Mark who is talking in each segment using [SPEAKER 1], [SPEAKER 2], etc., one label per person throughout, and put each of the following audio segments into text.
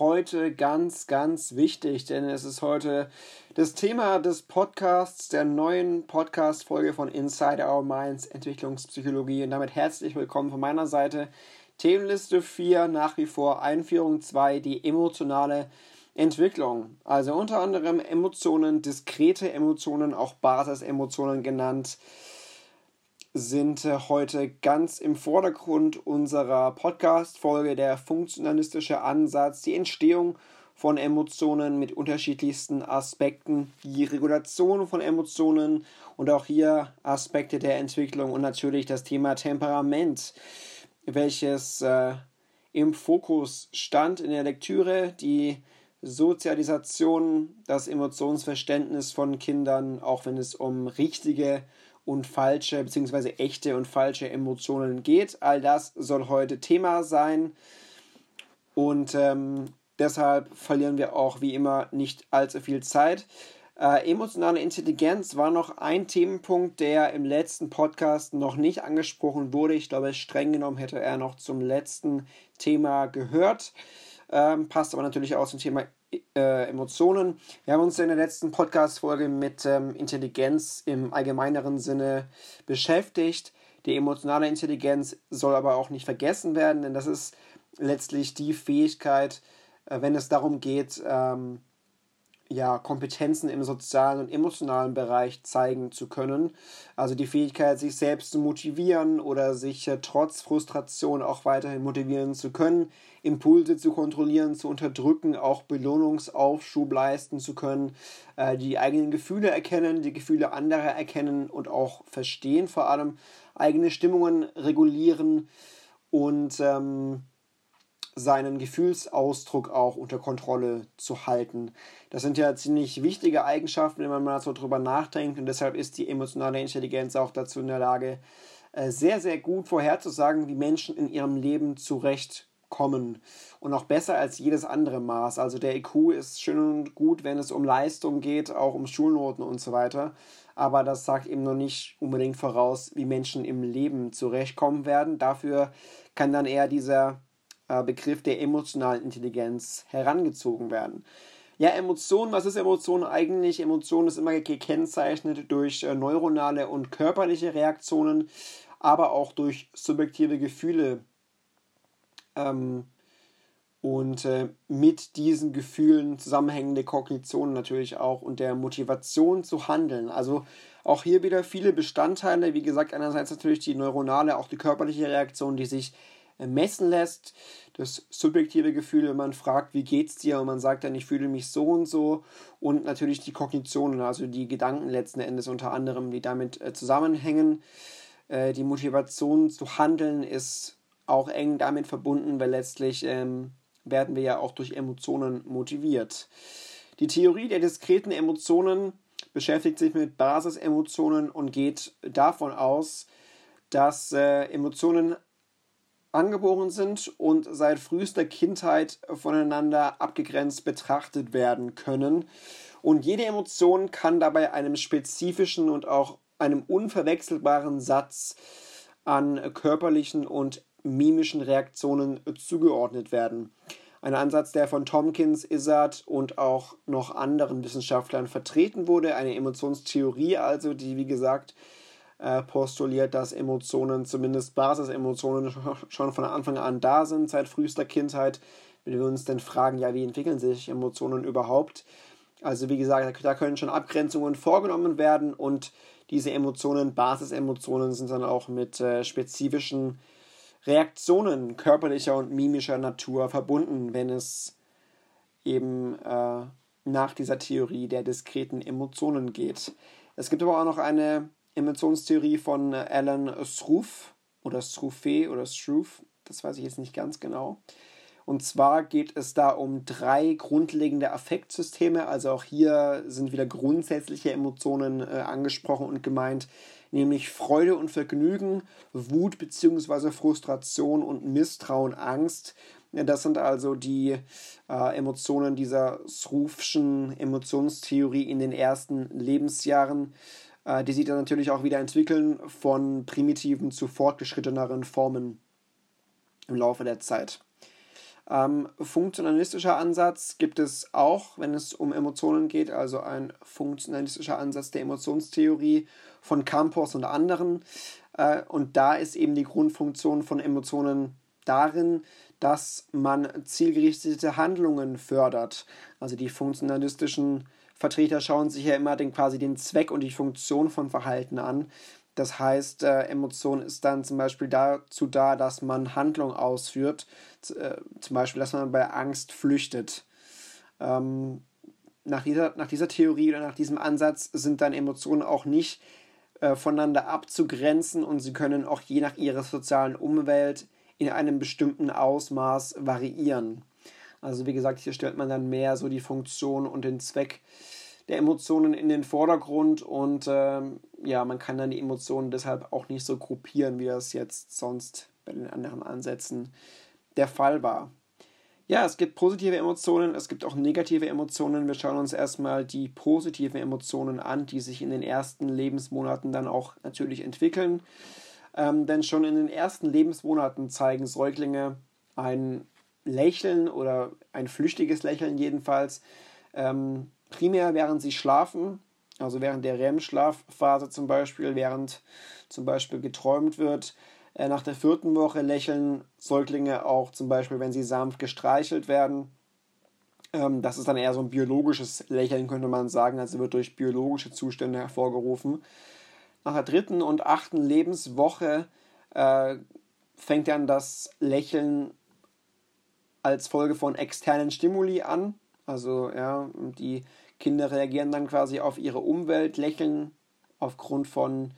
[SPEAKER 1] Heute ganz, ganz wichtig, denn es ist heute das Thema des Podcasts, der neuen Podcast-Folge von Inside Our Minds Entwicklungspsychologie. Und damit herzlich willkommen von meiner Seite. Themenliste 4, nach wie vor Einführung 2, die emotionale Entwicklung. Also unter anderem Emotionen, diskrete Emotionen, auch Basisemotionen genannt sind äh, heute ganz im Vordergrund unserer Podcast-Folge der funktionalistische Ansatz, die Entstehung von Emotionen mit unterschiedlichsten Aspekten, die Regulation von Emotionen und auch hier Aspekte der Entwicklung und natürlich das Thema Temperament, welches äh, im Fokus stand in der Lektüre, die Sozialisation, das Emotionsverständnis von Kindern, auch wenn es um richtige und falsche bzw. echte und falsche Emotionen geht. All das soll heute Thema sein und ähm, deshalb verlieren wir auch wie immer nicht allzu viel Zeit. Äh, emotionale Intelligenz war noch ein Themenpunkt, der im letzten Podcast noch nicht angesprochen wurde. Ich glaube, streng genommen hätte er noch zum letzten Thema gehört. Ähm, passt aber natürlich auch zum Thema äh, Emotionen. Wir haben uns in der letzten Podcast-Folge mit ähm, Intelligenz im allgemeineren Sinne beschäftigt. Die emotionale Intelligenz soll aber auch nicht vergessen werden, denn das ist letztlich die Fähigkeit, äh, wenn es darum geht, ähm, ja, Kompetenzen im sozialen und emotionalen Bereich zeigen zu können. Also die Fähigkeit, sich selbst zu motivieren oder sich äh, trotz Frustration auch weiterhin motivieren zu können, Impulse zu kontrollieren, zu unterdrücken, auch Belohnungsaufschub leisten zu können, äh, die eigenen Gefühle erkennen, die Gefühle anderer erkennen und auch verstehen, vor allem eigene Stimmungen regulieren und ähm, seinen Gefühlsausdruck auch unter Kontrolle zu halten. Das sind ja ziemlich wichtige Eigenschaften, wenn man mal so drüber nachdenkt und deshalb ist die emotionale Intelligenz auch dazu in der Lage, äh, sehr, sehr gut vorherzusagen, wie Menschen in ihrem Leben zurechtkommen und auch besser als jedes andere Maß. Also der IQ ist schön und gut, wenn es um Leistung geht, auch um Schulnoten und so weiter. Aber das sagt eben noch nicht unbedingt voraus, wie Menschen im Leben zurechtkommen werden. Dafür kann dann eher dieser Begriff der emotionalen Intelligenz herangezogen werden. Ja, Emotionen, was ist Emotion eigentlich? Emotion ist immer gekennzeichnet durch äh, neuronale und körperliche Reaktionen, aber auch durch subjektive Gefühle. Ähm, und äh, mit diesen Gefühlen zusammenhängende Kognition natürlich auch und der Motivation zu handeln. Also auch hier wieder viele Bestandteile. Wie gesagt, einerseits natürlich die neuronale, auch die körperliche Reaktion, die sich messen lässt. Das subjektive Gefühl, wenn man fragt, wie geht's dir und man sagt dann, ich fühle mich so und so. Und natürlich die Kognitionen, also die Gedanken letzten Endes unter anderem, die damit äh, zusammenhängen. Äh, die Motivation zu handeln ist auch eng damit verbunden, weil letztlich ähm, werden wir ja auch durch Emotionen motiviert. Die Theorie der diskreten Emotionen beschäftigt sich mit Basisemotionen und geht davon aus, dass äh, Emotionen angeboren sind und seit frühester Kindheit voneinander abgegrenzt betrachtet werden können. Und jede Emotion kann dabei einem spezifischen und auch einem unverwechselbaren Satz an körperlichen und mimischen Reaktionen zugeordnet werden. Ein Ansatz, der von Tompkins, Izzard und auch noch anderen Wissenschaftlern vertreten wurde. Eine Emotionstheorie also, die wie gesagt äh, postuliert, dass Emotionen, zumindest Basisemotionen, schon von Anfang an da sind, seit frühester Kindheit. Wenn wir uns dann fragen, ja, wie entwickeln sich Emotionen überhaupt? Also wie gesagt, da können schon Abgrenzungen vorgenommen werden und diese Emotionen, Basisemotionen, sind dann auch mit äh, spezifischen Reaktionen körperlicher und mimischer Natur verbunden, wenn es eben äh, nach dieser Theorie der diskreten Emotionen geht. Es gibt aber auch noch eine Emotionstheorie von Alan Struve oder Struve oder Struve, das weiß ich jetzt nicht ganz genau. Und zwar geht es da um drei grundlegende Affektsysteme. Also auch hier sind wieder grundsätzliche Emotionen äh, angesprochen und gemeint, nämlich Freude und Vergnügen, Wut bzw. Frustration und Misstrauen, Angst. Das sind also die äh, Emotionen dieser Srufschen Emotionstheorie in den ersten Lebensjahren. Äh, die sich dann natürlich auch wieder entwickeln von primitiven zu fortgeschritteneren Formen im Laufe der Zeit. Ähm, funktionalistischer Ansatz gibt es auch, wenn es um Emotionen geht, also ein funktionalistischer Ansatz der Emotionstheorie von Campos und anderen. Äh, und da ist eben die Grundfunktion von Emotionen darin, dass man zielgerichtete Handlungen fördert. Also die funktionalistischen Vertreter schauen sich ja immer den, quasi den Zweck und die Funktion von Verhalten an. Das heißt, äh, Emotion ist dann zum Beispiel dazu da, dass man Handlung ausführt, äh, zum Beispiel, dass man bei Angst flüchtet. Ähm, nach, dieser, nach dieser Theorie oder nach diesem Ansatz sind dann Emotionen auch nicht äh, voneinander abzugrenzen und sie können auch je nach ihrer sozialen Umwelt in einem bestimmten Ausmaß variieren. Also wie gesagt, hier stellt man dann mehr so die Funktion und den Zweck der Emotionen in den Vordergrund und ähm, ja, man kann dann die Emotionen deshalb auch nicht so gruppieren, wie das jetzt sonst bei den anderen Ansätzen der Fall war. Ja, es gibt positive Emotionen, es gibt auch negative Emotionen. Wir schauen uns erstmal die positiven Emotionen an, die sich in den ersten Lebensmonaten dann auch natürlich entwickeln. Ähm, denn schon in den ersten Lebensmonaten zeigen Säuglinge ein Lächeln oder ein flüchtiges Lächeln jedenfalls. Ähm, primär während sie schlafen, also während der REM-Schlafphase zum Beispiel, während zum Beispiel geträumt wird, äh, nach der vierten Woche lächeln Säuglinge auch zum Beispiel, wenn sie sanft gestreichelt werden. Ähm, das ist dann eher so ein biologisches Lächeln, könnte man sagen. Also wird durch biologische Zustände hervorgerufen. Nach der dritten und achten Lebenswoche äh, fängt dann das Lächeln als Folge von externen Stimuli an. Also ja, die Kinder reagieren dann quasi auf ihre Umwelt, lächeln aufgrund von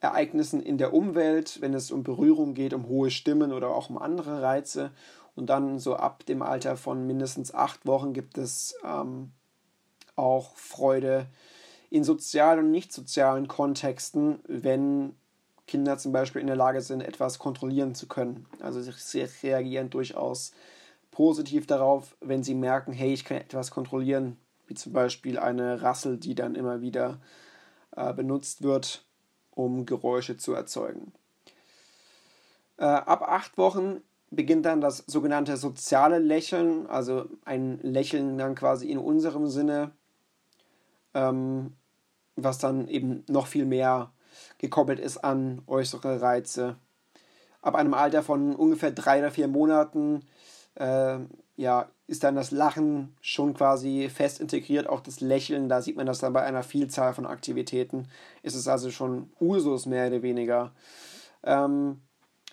[SPEAKER 1] Ereignissen in der Umwelt, wenn es um Berührung geht, um hohe Stimmen oder auch um andere Reize. Und dann so ab dem Alter von mindestens acht Wochen gibt es ähm, auch Freude in sozialen und nicht sozialen Kontexten, wenn Kinder zum Beispiel in der Lage sind, etwas kontrollieren zu können. Also sie reagieren durchaus positiv darauf, wenn sie merken, hey, ich kann etwas kontrollieren, wie zum Beispiel eine Rassel, die dann immer wieder äh, benutzt wird um Geräusche zu erzeugen. Äh, ab acht Wochen beginnt dann das sogenannte soziale Lächeln, also ein Lächeln dann quasi in unserem Sinne, ähm, was dann eben noch viel mehr gekoppelt ist an äußere Reize. Ab einem Alter von ungefähr drei oder vier Monaten äh, ja, ist dann das Lachen schon quasi fest integriert, auch das Lächeln, da sieht man das dann bei einer Vielzahl von Aktivitäten, ist es also schon Usus mehr oder weniger. Ähm,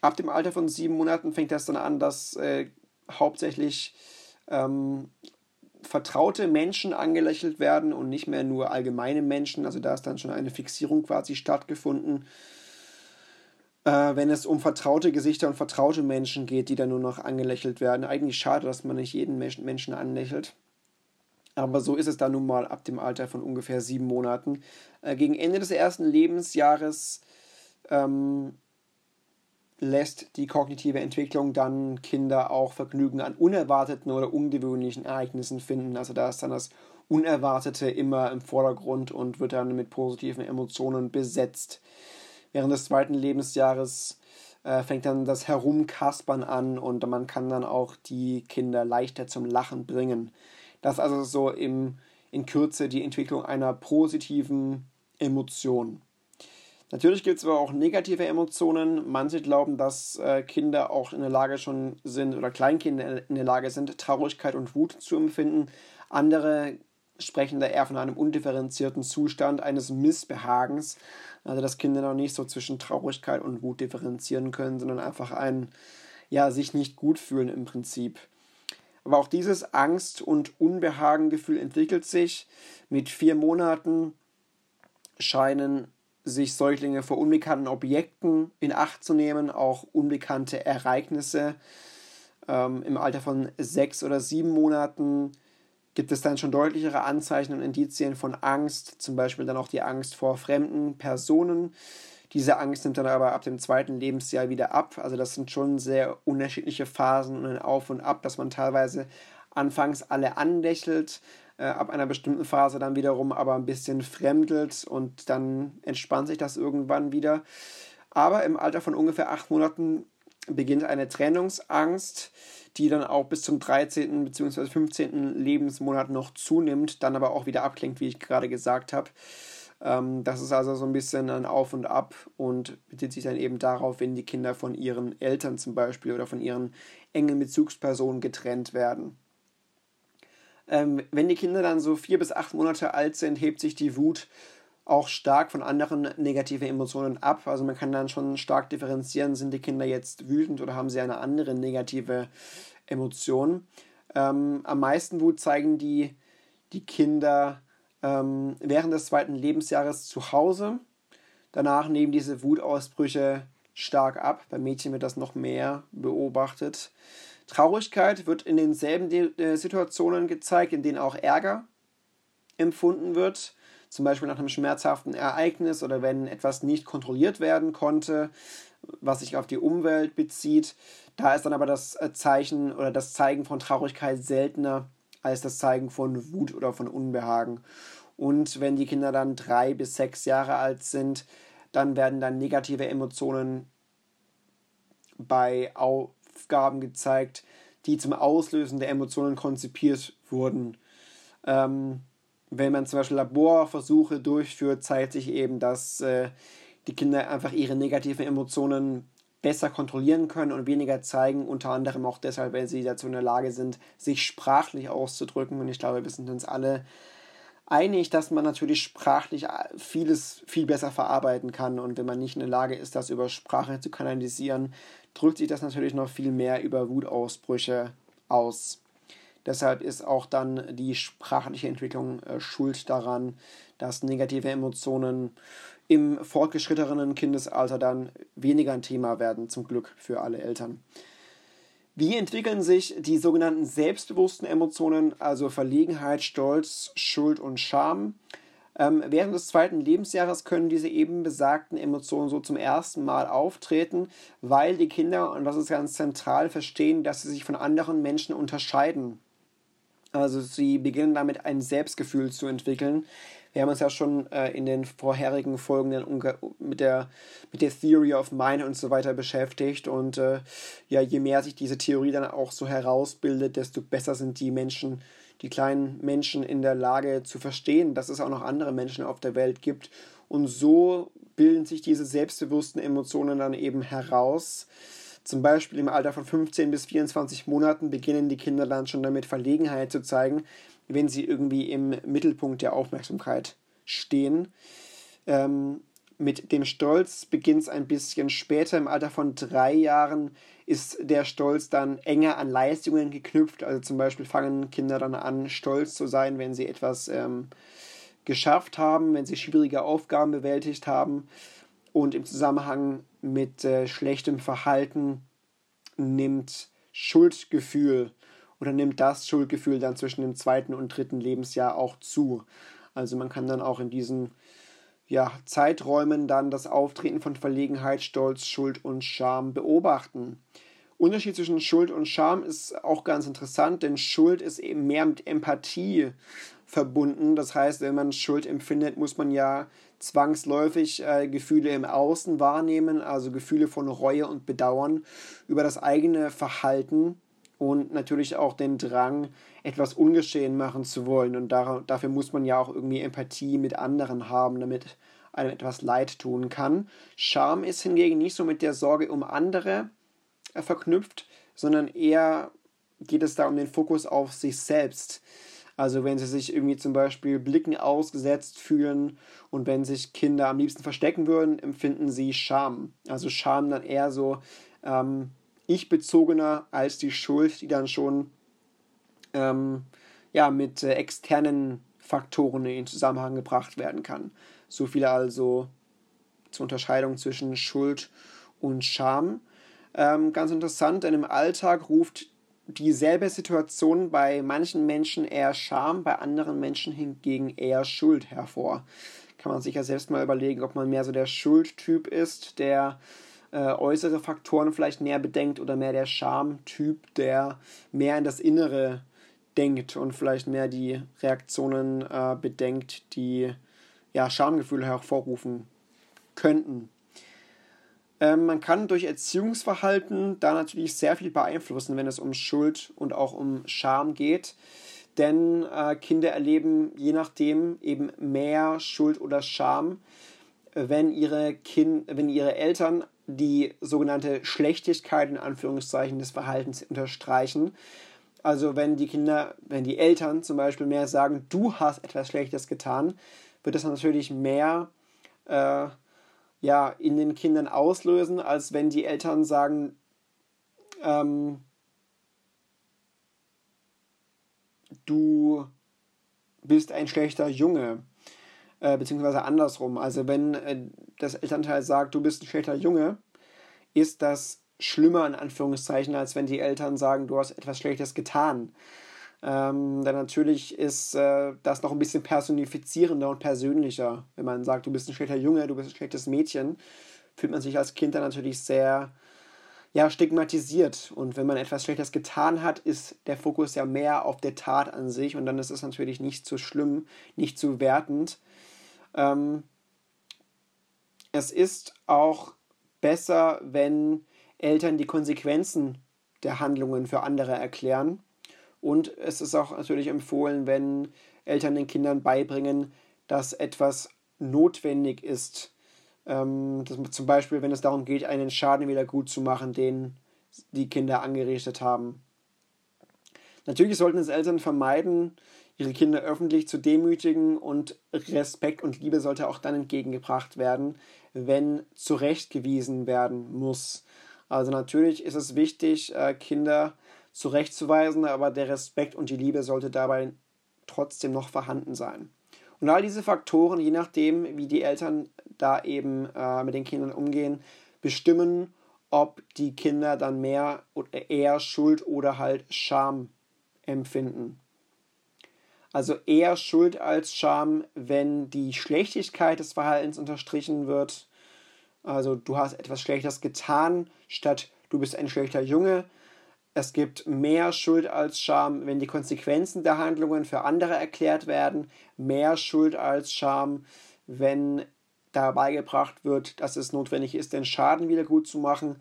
[SPEAKER 1] ab dem Alter von sieben Monaten fängt das dann an, dass äh, hauptsächlich ähm, vertraute Menschen angelächelt werden und nicht mehr nur allgemeine Menschen, also da ist dann schon eine Fixierung quasi stattgefunden äh, wenn es um vertraute Gesichter und vertraute Menschen geht, die dann nur noch angelächelt werden. Eigentlich schade, dass man nicht jeden Menschen anlächelt. Aber so ist es dann nun mal ab dem Alter von ungefähr sieben Monaten. Äh, gegen Ende des ersten Lebensjahres ähm, lässt die kognitive Entwicklung dann Kinder auch Vergnügen an unerwarteten oder ungewöhnlichen Ereignissen finden. Also da ist dann das Unerwartete immer im Vordergrund und wird dann mit positiven Emotionen besetzt. Während des zweiten Lebensjahres äh, fängt dann das Herumkaspern an und man kann dann auch die Kinder leichter zum Lachen bringen. Das ist also so im, in Kürze die Entwicklung einer positiven Emotion. Natürlich gibt es aber auch negative Emotionen. Manche glauben, dass äh, Kinder auch in der Lage schon sind oder Kleinkinder in der Lage sind, Traurigkeit und Wut zu empfinden. Andere sprechen da eher von einem undifferenzierten Zustand eines Missbehagens. Also dass Kinder noch nicht so zwischen Traurigkeit und Wut differenzieren können, sondern einfach ein, ja, sich nicht gut fühlen im Prinzip. Aber auch dieses Angst- und Unbehagengefühl entwickelt sich. Mit vier Monaten scheinen sich Säuglinge vor unbekannten Objekten in Acht zu nehmen, auch unbekannte Ereignisse. Ähm, Im Alter von sechs oder sieben Monaten gibt es dann schon deutlichere Anzeichen und Indizien von Angst, zum Beispiel dann auch die Angst vor fremden Personen. Diese Angst nimmt dann aber ab dem zweiten Lebensjahr wieder ab. Also das sind schon sehr unterschiedliche Phasen und ein Auf und Ab, dass man teilweise anfangs alle anlächelt, äh, ab einer bestimmten Phase dann wiederum aber ein bisschen fremdelt und dann entspannt sich das irgendwann wieder. Aber im Alter von ungefähr acht Monaten beginnt eine Trennungsangst, die dann auch bis zum 13. bzw. 15. Lebensmonat noch zunimmt, dann aber auch wieder abklingt, wie ich gerade gesagt habe. Ähm, das ist also so ein bisschen ein Auf und Ab und bezieht sich dann eben darauf, wenn die Kinder von ihren Eltern zum Beispiel oder von ihren engen Bezugspersonen getrennt werden. Ähm, wenn die Kinder dann so vier bis acht Monate alt sind, hebt sich die Wut auch stark von anderen negativen Emotionen ab. Also man kann dann schon stark differenzieren, sind die Kinder jetzt wütend oder haben sie eine andere negative Emotion. Ähm, am meisten Wut zeigen die, die Kinder ähm, während des zweiten Lebensjahres zu Hause. Danach nehmen diese Wutausbrüche stark ab. Bei Mädchen wird das noch mehr beobachtet. Traurigkeit wird in denselben äh, Situationen gezeigt, in denen auch Ärger empfunden wird zum Beispiel nach einem schmerzhaften Ereignis oder wenn etwas nicht kontrolliert werden konnte, was sich auf die Umwelt bezieht. Da ist dann aber das äh, Zeichen oder das Zeigen von Traurigkeit seltener als das Zeigen von Wut oder von Unbehagen. Und wenn die Kinder dann drei bis sechs Jahre alt sind, dann werden dann negative Emotionen bei Aufgaben gezeigt, die zum Auslösen der Emotionen konzipiert wurden. Ähm, wenn man zum Beispiel Laborversuche durchführt, zeigt sich eben, dass äh, die Kinder einfach ihre negativen Emotionen besser kontrollieren können und weniger zeigen, unter anderem auch deshalb, weil sie dazu in der Lage sind, sich sprachlich auszudrücken. Und ich glaube, wir sind uns alle einig, dass man natürlich sprachlich äh, vieles viel besser verarbeiten kann. Und wenn man nicht in der Lage ist, das über Sprache zu kanalisieren, drückt sich das natürlich noch viel mehr über Wutausbrüche aus. Deshalb ist auch dann die sprachliche Entwicklung äh, schuld daran, dass negative Emotionen im fortgeschrittenen Kindesalter dann weniger ein Thema werden, zum Glück für alle Eltern. Wie entwickeln sich die sogenannten selbstbewussten Emotionen, also Verlegenheit, Stolz, Schuld und Scham? Ähm, während des zweiten Lebensjahres können diese eben besagten Emotionen so zum ersten Mal auftreten, weil die Kinder, und das ist ganz zentral, verstehen, dass sie sich von anderen Menschen unterscheiden. Also sie beginnen damit ein Selbstgefühl zu entwickeln. Wir haben uns ja schon äh, in den vorherigen Folgen mit der, mit der Theory of Mind und so weiter beschäftigt. Und äh, ja, je mehr sich diese Theorie dann auch so herausbildet, desto besser sind die Menschen, die kleinen Menschen in der Lage zu verstehen, dass es auch noch andere Menschen auf der Welt gibt. Und so bilden sich diese selbstbewussten Emotionen dann eben heraus. Zum Beispiel im Alter von 15 bis 24 Monaten beginnen die Kinder dann schon damit Verlegenheit zu zeigen, wenn sie irgendwie im Mittelpunkt der Aufmerksamkeit stehen. Ähm, mit dem Stolz beginnt es ein bisschen später. Im Alter von drei Jahren ist der Stolz dann enger an Leistungen geknüpft. Also zum Beispiel fangen Kinder dann an, stolz zu sein, wenn sie etwas ähm, geschafft haben, wenn sie schwierige Aufgaben bewältigt haben. Und im Zusammenhang mit äh, schlechtem Verhalten nimmt Schuldgefühl oder nimmt das Schuldgefühl dann zwischen dem zweiten und dritten Lebensjahr auch zu. Also man kann dann auch in diesen ja, Zeiträumen dann das Auftreten von Verlegenheit, Stolz, Schuld und Scham beobachten. Unterschied zwischen Schuld und Scham ist auch ganz interessant, denn Schuld ist eben mehr mit Empathie verbunden. Das heißt, wenn man Schuld empfindet, muss man ja zwangsläufig äh, Gefühle im Außen wahrnehmen, also Gefühle von Reue und Bedauern über das eigene Verhalten und natürlich auch den Drang, etwas ungeschehen machen zu wollen. Und da, dafür muss man ja auch irgendwie Empathie mit anderen haben, damit einem etwas leid tun kann. Scham ist hingegen nicht so mit der Sorge um andere äh, verknüpft, sondern eher geht es da um den Fokus auf sich selbst. Also wenn sie sich irgendwie zum Beispiel Blicken ausgesetzt fühlen und wenn sich Kinder am liebsten verstecken würden, empfinden sie Scham. Also Scham dann eher so ähm, ich-bezogener als die Schuld, die dann schon ähm, ja, mit äh, externen Faktoren in Zusammenhang gebracht werden kann. So viel also zur Unterscheidung zwischen Schuld und Scham. Ähm, ganz interessant, denn im Alltag ruft dieselbe Situation bei manchen Menschen eher Scham, bei anderen Menschen hingegen eher Schuld hervor. Kann man sich ja selbst mal überlegen, ob man mehr so der Schuldtyp ist, der äh, äußere Faktoren vielleicht mehr bedenkt oder mehr der Schamtyp, der mehr in das Innere denkt und vielleicht mehr die Reaktionen äh, bedenkt, die ja Schamgefühle hervorrufen könnten. Ähm, man kann durch Erziehungsverhalten da natürlich sehr viel beeinflussen, wenn es um Schuld und auch um Scham geht. Denn äh, Kinder erleben je nachdem eben mehr Schuld oder Scham, wenn ihre, kind, wenn ihre Eltern die sogenannte Schlechtigkeit in Anführungszeichen des Verhaltens unterstreichen. Also wenn die Kinder, wenn die Eltern zum Beispiel mehr sagen, du hast etwas Schlechtes getan, wird das natürlich mehr äh, ja, in den Kindern auslösen, als wenn die Eltern sagen, ähm, du bist ein schlechter Junge, äh, beziehungsweise andersrum. Also wenn äh, das Elternteil sagt, du bist ein schlechter Junge, ist das schlimmer in Anführungszeichen, als wenn die Eltern sagen, du hast etwas Schlechtes getan. Ähm, denn natürlich ist äh, das noch ein bisschen personifizierender und persönlicher. Wenn man sagt, du bist ein schlechter Junge, du bist ein schlechtes Mädchen, fühlt man sich als Kind dann natürlich sehr ja, stigmatisiert. Und wenn man etwas Schlechtes getan hat, ist der Fokus ja mehr auf der Tat an sich und dann ist es natürlich nicht so schlimm, nicht so wertend. Ähm, es ist auch besser, wenn Eltern die Konsequenzen der Handlungen für andere erklären und es ist auch natürlich empfohlen, wenn Eltern den Kindern beibringen, dass etwas notwendig ist. Ähm, dass zum Beispiel, wenn es darum geht, einen Schaden wieder gut zu machen, den die Kinder angerichtet haben. Natürlich sollten es Eltern vermeiden, ihre Kinder öffentlich zu demütigen und Respekt und Liebe sollte auch dann entgegengebracht werden, wenn zurechtgewiesen werden muss. Also natürlich ist es wichtig, äh, Kinder zurechtzuweisen, aber der Respekt und die Liebe sollte dabei trotzdem noch vorhanden sein. Und all diese Faktoren, je nachdem, wie die Eltern da eben äh, mit den Kindern umgehen, bestimmen, ob die Kinder dann mehr oder eher Schuld oder halt Scham empfinden. Also eher Schuld als Scham, wenn die Schlechtigkeit des Verhaltens unterstrichen wird. Also du hast etwas Schlechtes getan, statt du bist ein schlechter Junge, es gibt mehr Schuld als Scham, wenn die Konsequenzen der Handlungen für andere erklärt werden. Mehr Schuld als Scham, wenn dabei gebracht wird, dass es notwendig ist, den Schaden wieder gut zu machen.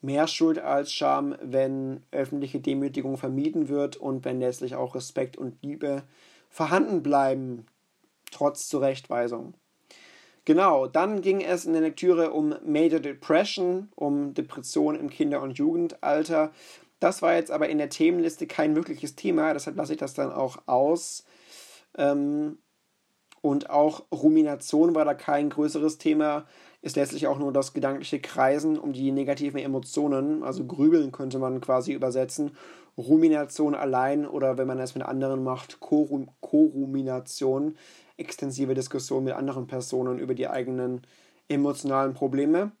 [SPEAKER 1] Mehr Schuld als Scham, wenn öffentliche Demütigung vermieden wird und wenn letztlich auch Respekt und Liebe vorhanden bleiben, trotz Zurechtweisung. Genau, dann ging es in der Lektüre um Major Depression, um Depression im Kinder- und Jugendalter das war jetzt aber in der Themenliste kein wirkliches Thema, deshalb lasse ich das dann auch aus. Ähm, und auch Rumination war da kein größeres Thema. Ist letztlich auch nur das gedankliche Kreisen um die negativen Emotionen, also Grübeln könnte man quasi übersetzen. Rumination allein oder wenn man es mit anderen macht, Korumination, extensive Diskussion mit anderen Personen über die eigenen emotionalen Probleme.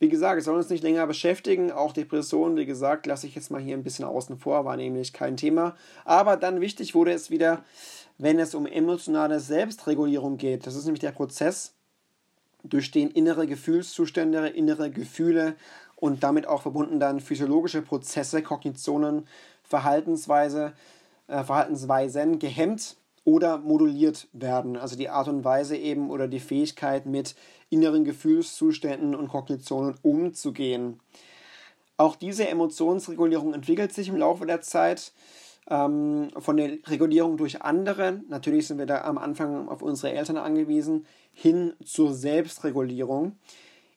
[SPEAKER 1] Wie gesagt, es soll uns nicht länger beschäftigen. Auch Depressionen, wie gesagt, lasse ich jetzt mal hier ein bisschen außen vor, war nämlich kein Thema. Aber dann wichtig wurde es wieder, wenn es um emotionale Selbstregulierung geht. Das ist nämlich der Prozess, durch den innere Gefühlszustände, innere Gefühle und damit auch verbunden dann physiologische Prozesse, Kognitionen, Verhaltensweise, äh, Verhaltensweisen gehemmt oder moduliert werden. Also die Art und Weise eben oder die Fähigkeit mit inneren Gefühlszuständen und Kognitionen umzugehen. Auch diese Emotionsregulierung entwickelt sich im Laufe der Zeit ähm, von der Regulierung durch andere, natürlich sind wir da am Anfang auf unsere Eltern angewiesen, hin zur Selbstregulierung.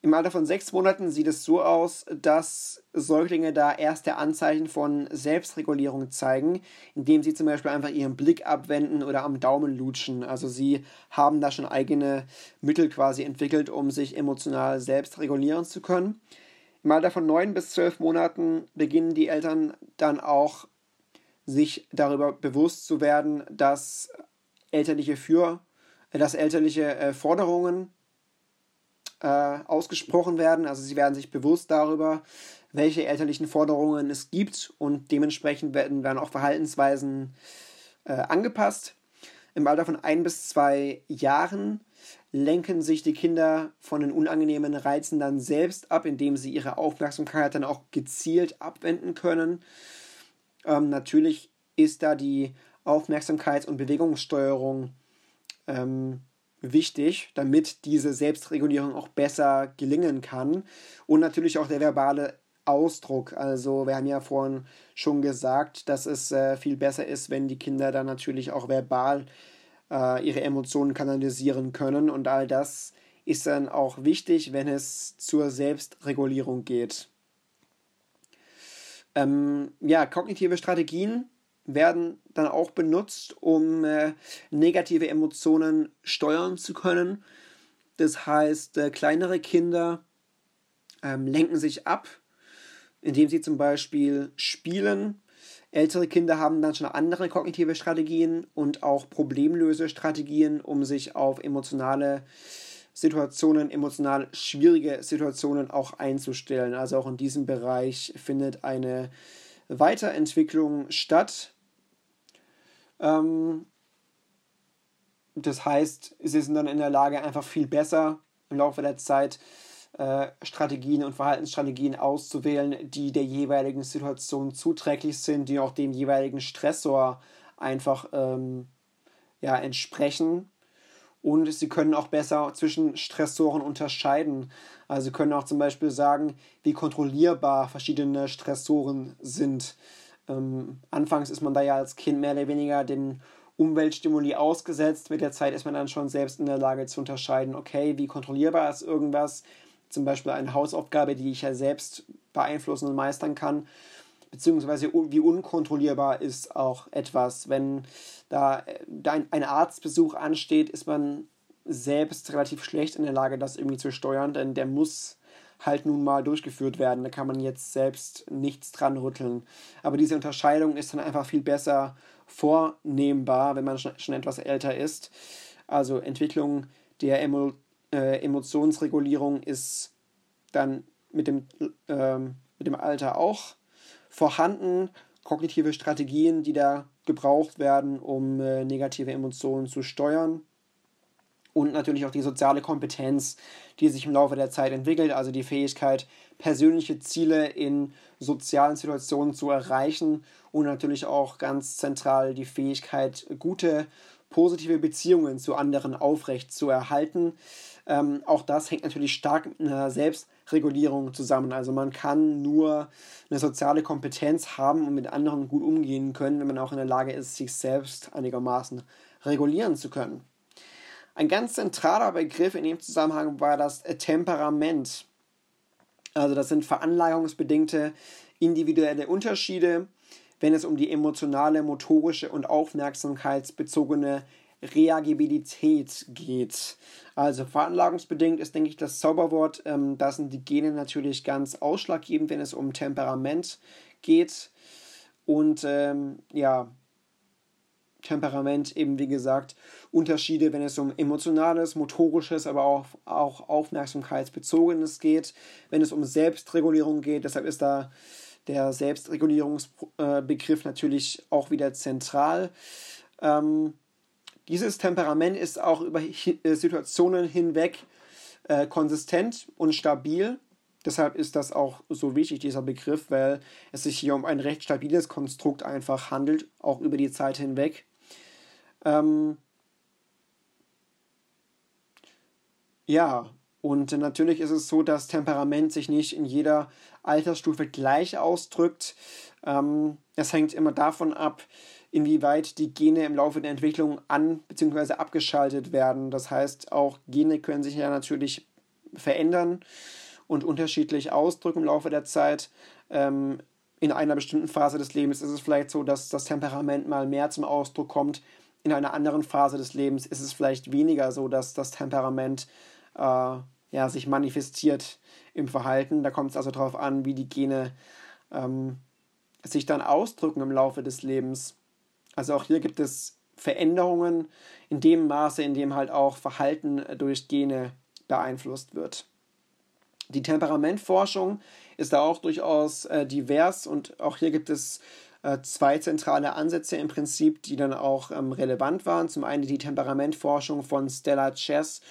[SPEAKER 1] Im Alter von sechs Monaten sieht es so aus, dass Säuglinge da erste Anzeichen von Selbstregulierung zeigen, indem sie zum Beispiel einfach ihren Blick abwenden oder am Daumen lutschen. Also sie haben da schon eigene Mittel quasi entwickelt, um sich emotional selbst regulieren zu können. Im Alter von neun bis zwölf Monaten beginnen die Eltern dann auch sich darüber bewusst zu werden, dass elterliche für dass elterliche äh, Forderungen äh, ausgesprochen werden. Also sie werden sich bewusst darüber, welche elterlichen Forderungen es gibt und dementsprechend werden, werden auch Verhaltensweisen äh, angepasst. Im Alter von ein bis zwei Jahren lenken sich die Kinder von den unangenehmen Reizen dann selbst ab, indem sie ihre Aufmerksamkeit dann auch gezielt abwenden können. Ähm, natürlich ist da die Aufmerksamkeits- und Bewegungssteuerung ähm, wichtig, damit diese Selbstregulierung auch besser gelingen kann. Und natürlich auch der verbale Ausdruck. Also wir haben ja vorhin schon gesagt, dass es äh, viel besser ist, wenn die Kinder dann natürlich auch verbal äh, ihre Emotionen kanalisieren können. Und all das ist dann auch wichtig, wenn es zur Selbstregulierung geht. Ähm, ja, kognitive Strategien werden dann auch benutzt, um äh, negative Emotionen steuern zu können. Das heißt, äh, kleinere Kinder ähm, lenken sich ab, indem sie zum Beispiel spielen. Ältere Kinder haben dann schon andere kognitive Strategien und auch Problemlösestrategien, um sich auf emotionale Situationen, emotional schwierige Situationen auch einzustellen. Also auch in diesem Bereich findet eine Weiterentwicklung statt. Ähm, das heißt, sie sind dann in der Lage, einfach viel besser im Laufe der Zeit äh, Strategien und Verhaltensstrategien auszuwählen, die der jeweiligen Situation zuträglich sind, die auch dem jeweiligen Stressor einfach ähm, ja, entsprechen. Und sie können auch besser zwischen Stressoren unterscheiden. Also sie können auch zum Beispiel sagen, wie kontrollierbar verschiedene Stressoren sind. Ähm, anfangs ist man da ja als Kind mehr oder weniger den Umweltstimuli ausgesetzt. Mit der Zeit ist man dann schon selbst in der Lage zu unterscheiden, okay, wie kontrollierbar ist irgendwas. Zum Beispiel eine Hausaufgabe, die ich ja selbst beeinflussen und meistern kann beziehungsweise wie unkontrollierbar ist auch etwas. Wenn da ein Arztbesuch ansteht, ist man selbst relativ schlecht in der Lage, das irgendwie zu steuern, denn der muss halt nun mal durchgeführt werden. Da kann man jetzt selbst nichts dran rütteln. Aber diese Unterscheidung ist dann einfach viel besser vornehmbar, wenn man schon etwas älter ist. Also Entwicklung der Emo äh, Emotionsregulierung ist dann mit dem, äh, mit dem Alter auch vorhanden, kognitive Strategien, die da gebraucht werden, um äh, negative Emotionen zu steuern. Und natürlich auch die soziale Kompetenz, die sich im Laufe der Zeit entwickelt, also die Fähigkeit, persönliche Ziele in sozialen Situationen zu erreichen und natürlich auch ganz zentral die Fähigkeit, gute, positive Beziehungen zu anderen aufrecht zu erhalten. Ähm, auch das hängt natürlich stark mit einer Selbstregulierung zusammen. Also man kann nur eine soziale Kompetenz haben und mit anderen gut umgehen können, wenn man auch in der Lage ist, sich selbst einigermaßen regulieren zu können. Ein ganz zentraler Begriff in dem Zusammenhang war das Temperament. Also das sind veranlagungsbedingte individuelle Unterschiede, wenn es um die emotionale, motorische und aufmerksamkeitsbezogene Reagibilität geht. Also veranlagungsbedingt ist, denke ich, das Zauberwort. Ähm, da sind die Gene natürlich ganz ausschlaggebend, wenn es um Temperament geht. Und ähm, ja, Temperament eben, wie gesagt, Unterschiede, wenn es um emotionales, motorisches, aber auch, auch aufmerksamkeitsbezogenes geht. Wenn es um Selbstregulierung geht, deshalb ist da der Selbstregulierungsbegriff natürlich auch wieder zentral. Ähm, dieses Temperament ist auch über äh, Situationen hinweg äh, konsistent und stabil. Deshalb ist das auch so wichtig, dieser Begriff, weil es sich hier um ein recht stabiles Konstrukt einfach handelt, auch über die Zeit hinweg. Ähm ja, und natürlich ist es so, dass Temperament sich nicht in jeder Altersstufe gleich ausdrückt. Ähm, es hängt immer davon ab, inwieweit die Gene im Laufe der Entwicklung an- bzw. abgeschaltet werden. Das heißt, auch Gene können sich ja natürlich verändern und unterschiedlich ausdrücken im Laufe der Zeit. Ähm, in einer bestimmten Phase des Lebens ist es vielleicht so, dass das Temperament mal mehr zum Ausdruck kommt. In einer anderen Phase des Lebens ist es vielleicht weniger so, dass das Temperament äh, ja, sich manifestiert im Verhalten. Da kommt es also darauf an, wie die Gene ähm, sich dann ausdrücken im Laufe des Lebens. Also auch hier gibt es Veränderungen in dem Maße, in dem halt auch Verhalten durch Gene beeinflusst wird. Die Temperamentforschung ist da auch durchaus äh, divers und auch hier gibt es zwei zentrale Ansätze im Prinzip, die dann auch ähm, relevant waren. Zum einen die Temperamentforschung von Stella Chess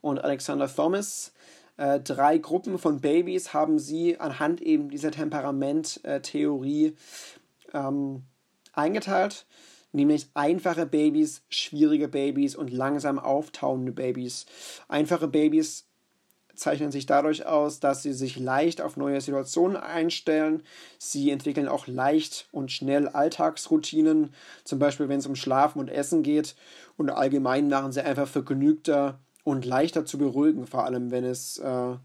[SPEAKER 1] und Alexander Thomas. Äh, drei Gruppen von Babys haben sie anhand eben dieser Temperamenttheorie ähm, eingeteilt. nämlich einfache Babys, schwierige Babys und langsam auftauende Babys. Einfache Babys zeichnen sich dadurch aus, dass sie sich leicht auf neue Situationen einstellen. Sie entwickeln auch leicht und schnell Alltagsroutinen, zum Beispiel wenn es um Schlafen und Essen geht. Und allgemein machen sie einfach vergnügter und leichter zu beruhigen, vor allem wenn es äh,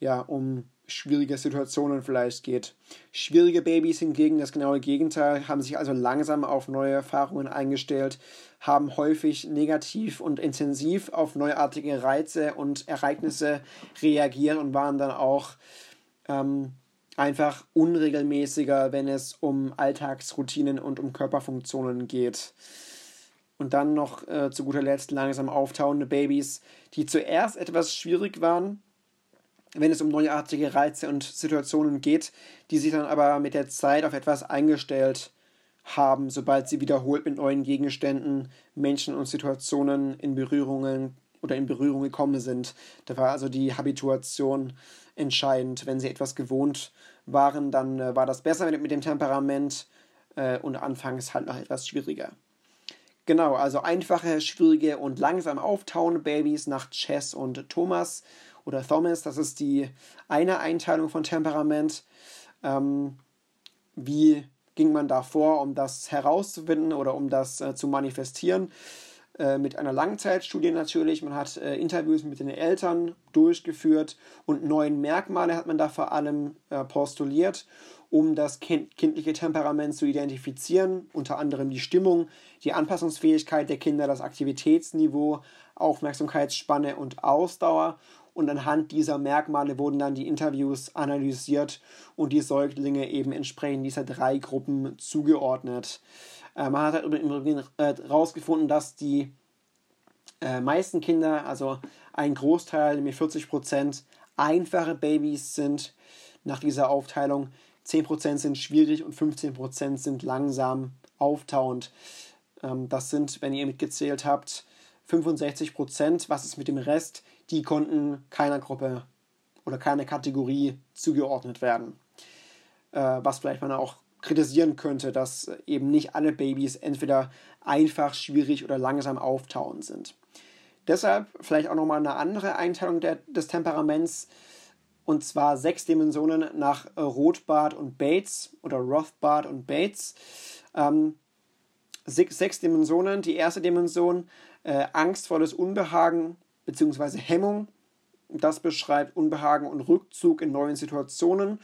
[SPEAKER 1] ja um schwierige Situationen vielleicht geht. Schwierige Babys hingegen das genaue Gegenteil, haben sich also langsam auf neue Erfahrungen eingestellt, haben häufig negativ und intensiv auf neuartige Reize und Ereignisse reagiert und waren dann auch ähm, einfach unregelmäßiger, wenn es um Alltagsroutinen und um Körperfunktionen geht. Und dann noch äh, zu guter Letzt langsam auftauende Babys, die zuerst etwas schwierig waren, wenn es um neuartige Reize und Situationen geht, die sich dann aber mit der Zeit auf etwas eingestellt haben, sobald sie wiederholt mit neuen Gegenständen, Menschen und Situationen in Berührungen oder in Berührung gekommen sind. Da war also die Habituation entscheidend. Wenn sie etwas gewohnt waren, dann äh, war das besser mit, dem Temperament äh, und anfangs halt noch etwas schwieriger. Genau, also einfache, schwierige und langsam auftauende Babys nach Chess und Thomas oder Thomas. Das ist die eine Einteilung von Temperament. Ähm, wie ging man da vor, um das herauszufinden oder um das äh, zu manifestieren? Äh, mit einer Langzeitstudie natürlich. Man hat äh, Interviews mit den Eltern durchgeführt und neun Merkmale hat man da vor allem äh, postuliert, um das kind kindliche Temperament zu identifizieren. Unter anderem die Stimmung, die Anpassungsfähigkeit der Kinder, das Aktivitätsniveau, Aufmerksamkeitsspanne und Ausdauer und anhand dieser Merkmale wurden dann die Interviews analysiert und die Säuglinge eben entsprechend dieser drei Gruppen zugeordnet. Äh, man hat halt übrigens herausgefunden, äh, dass die äh, meisten Kinder, also ein Großteil, nämlich 40 Prozent, einfache Babys sind nach dieser Aufteilung. 10% sind schwierig und 15% sind langsam auftauend. Ähm, das sind, wenn ihr mitgezählt habt, 65 Prozent. Was ist mit dem Rest? Die konnten keiner Gruppe oder keiner Kategorie zugeordnet werden. Äh, was vielleicht man auch kritisieren könnte, dass eben nicht alle Babys entweder einfach, schwierig oder langsam auftauen sind. Deshalb vielleicht auch nochmal eine andere Einteilung der, des Temperaments, und zwar sechs Dimensionen nach Rothbard und Bates oder Rothbard und Bates. Ähm, sechs, sechs Dimensionen. Die erste Dimension äh, angstvolles Unbehagen bzw. Hemmung. Das beschreibt Unbehagen und Rückzug in neuen Situationen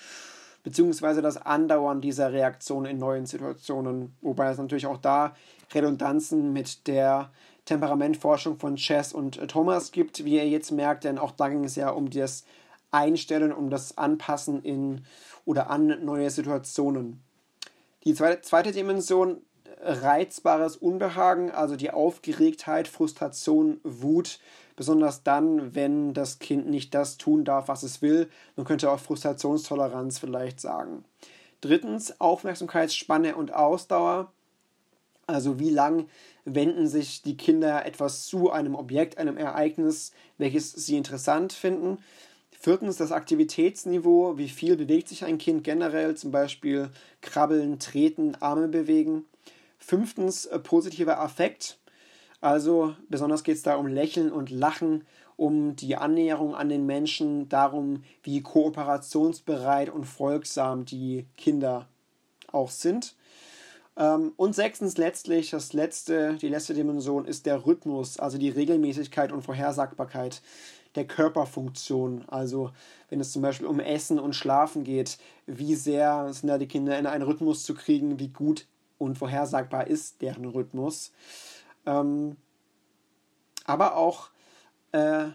[SPEAKER 1] beziehungsweise das Andauern dieser Reaktion in neuen Situationen. Wobei es natürlich auch da Redundanzen mit der Temperamentforschung von Chess und äh, Thomas gibt, wie ihr jetzt merkt, denn auch da ging es ja um das Einstellen, um das Anpassen in oder an neue Situationen. Die zweite, zweite Dimension reizbares Unbehagen, also die Aufgeregtheit, Frustration, Wut, besonders dann, wenn das Kind nicht das tun darf, was es will. Man könnte auch Frustrationstoleranz vielleicht sagen. Drittens Aufmerksamkeitsspanne und Ausdauer. Also wie lang wenden sich die Kinder etwas zu einem Objekt, einem Ereignis, welches sie interessant finden. Viertens das Aktivitätsniveau, wie viel bewegt sich ein Kind generell, zum Beispiel krabbeln, treten, Arme bewegen. Fünftens, äh, positiver Affekt. Also besonders geht es da um Lächeln und Lachen, um die Annäherung an den Menschen, darum, wie kooperationsbereit und folgsam die Kinder auch sind. Ähm, und sechstens letztlich, das letzte, die letzte Dimension ist der Rhythmus, also die Regelmäßigkeit und Vorhersagbarkeit der Körperfunktion. Also wenn es zum Beispiel um Essen und Schlafen geht, wie sehr sind da die Kinder in einen Rhythmus zu kriegen, wie gut und vorhersagbar ist deren Rhythmus. Ähm, aber auch äh,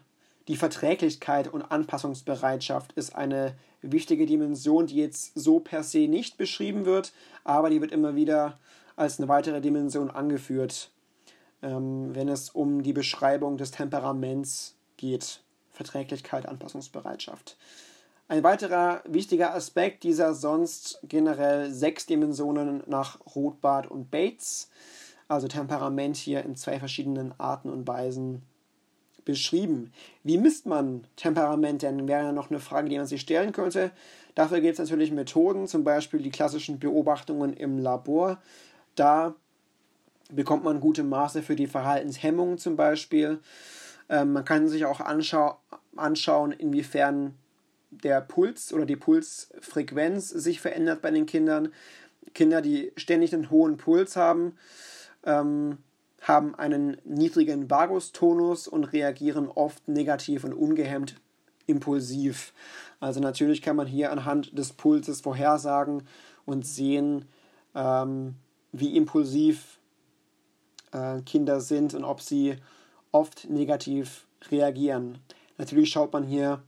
[SPEAKER 1] die Verträglichkeit und Anpassungsbereitschaft ist eine wichtige Dimension, die jetzt so per se nicht beschrieben wird, aber die wird immer wieder als eine weitere Dimension angeführt, ähm, wenn es um die Beschreibung des Temperaments geht. Verträglichkeit, Anpassungsbereitschaft. Ein weiterer wichtiger Aspekt dieser sonst generell sechs Dimensionen nach Rothbard und Bates, also Temperament hier in zwei verschiedenen Arten und Weisen beschrieben. Wie misst man Temperament denn? Wäre noch eine Frage, die man sich stellen könnte. Dafür gibt es natürlich Methoden, zum Beispiel die klassischen Beobachtungen im Labor. Da bekommt man gute Maße für die Verhaltenshemmung zum Beispiel. Ähm, man kann sich auch anschau anschauen, inwiefern der Puls oder die Pulsfrequenz sich verändert bei den Kindern. Kinder, die ständig einen hohen Puls haben, ähm, haben einen niedrigen Vagustonus und reagieren oft negativ und ungehemmt impulsiv. Also natürlich kann man hier anhand des Pulses vorhersagen und sehen, ähm, wie impulsiv äh, Kinder sind und ob sie oft negativ reagieren. Natürlich schaut man hier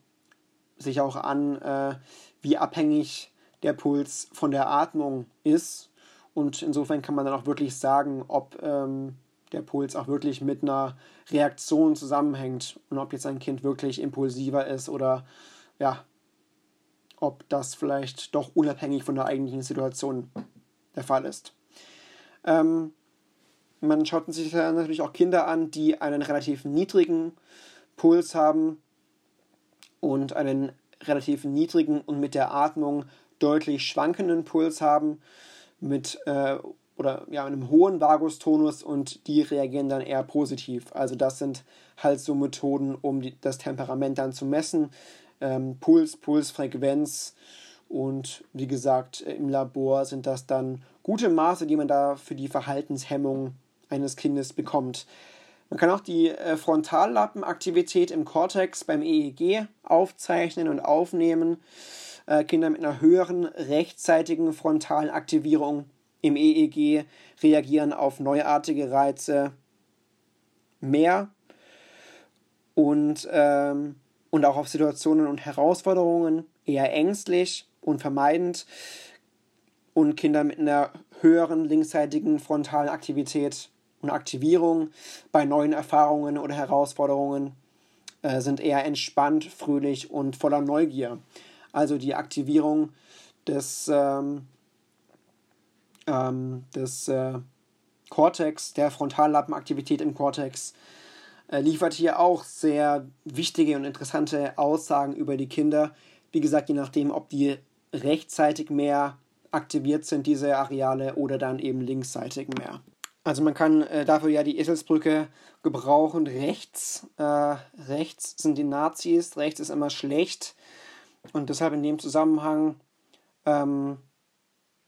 [SPEAKER 1] sich auch an, äh, wie abhängig der Puls von der Atmung ist. Und insofern kann man dann auch wirklich sagen, ob ähm, der Puls auch wirklich mit einer Reaktion zusammenhängt und ob jetzt ein Kind wirklich impulsiver ist oder ja, ob das vielleicht doch unabhängig von der eigentlichen Situation der Fall ist. Ähm, man schaut sich natürlich auch Kinder an, die einen relativ niedrigen Puls haben und einen relativ niedrigen und mit der Atmung deutlich schwankenden Puls haben, mit äh, oder ja, einem hohen Vagustonus und die reagieren dann eher positiv. Also das sind halt so Methoden, um die, das Temperament dann zu messen. Ähm, Puls, Pulsfrequenz und wie gesagt, im Labor sind das dann gute Maße, die man da für die Verhaltenshemmung eines Kindes bekommt. Man kann auch die äh, Frontallappenaktivität im Cortex beim EEG aufzeichnen und aufnehmen. Äh, Kinder mit einer höheren rechtzeitigen frontalen Aktivierung im EEG reagieren auf neuartige Reize mehr und, ähm, und auch auf Situationen und Herausforderungen eher ängstlich und vermeidend. Und Kinder mit einer höheren linksseitigen frontalen Aktivität und Aktivierung bei neuen Erfahrungen oder Herausforderungen äh, sind eher entspannt, fröhlich und voller Neugier. Also die Aktivierung des ähm, ähm, des äh, Cortex, der Frontallappenaktivität im Cortex, äh, liefert hier auch sehr wichtige und interessante Aussagen über die Kinder. Wie gesagt, je nachdem, ob die rechtzeitig mehr aktiviert sind, diese Areale, oder dann eben linksseitig mehr. Also man kann äh, dafür ja die Eselsbrücke gebrauchen. Rechts, äh, rechts sind die Nazis, rechts ist immer schlecht. Und deshalb in dem Zusammenhang ähm,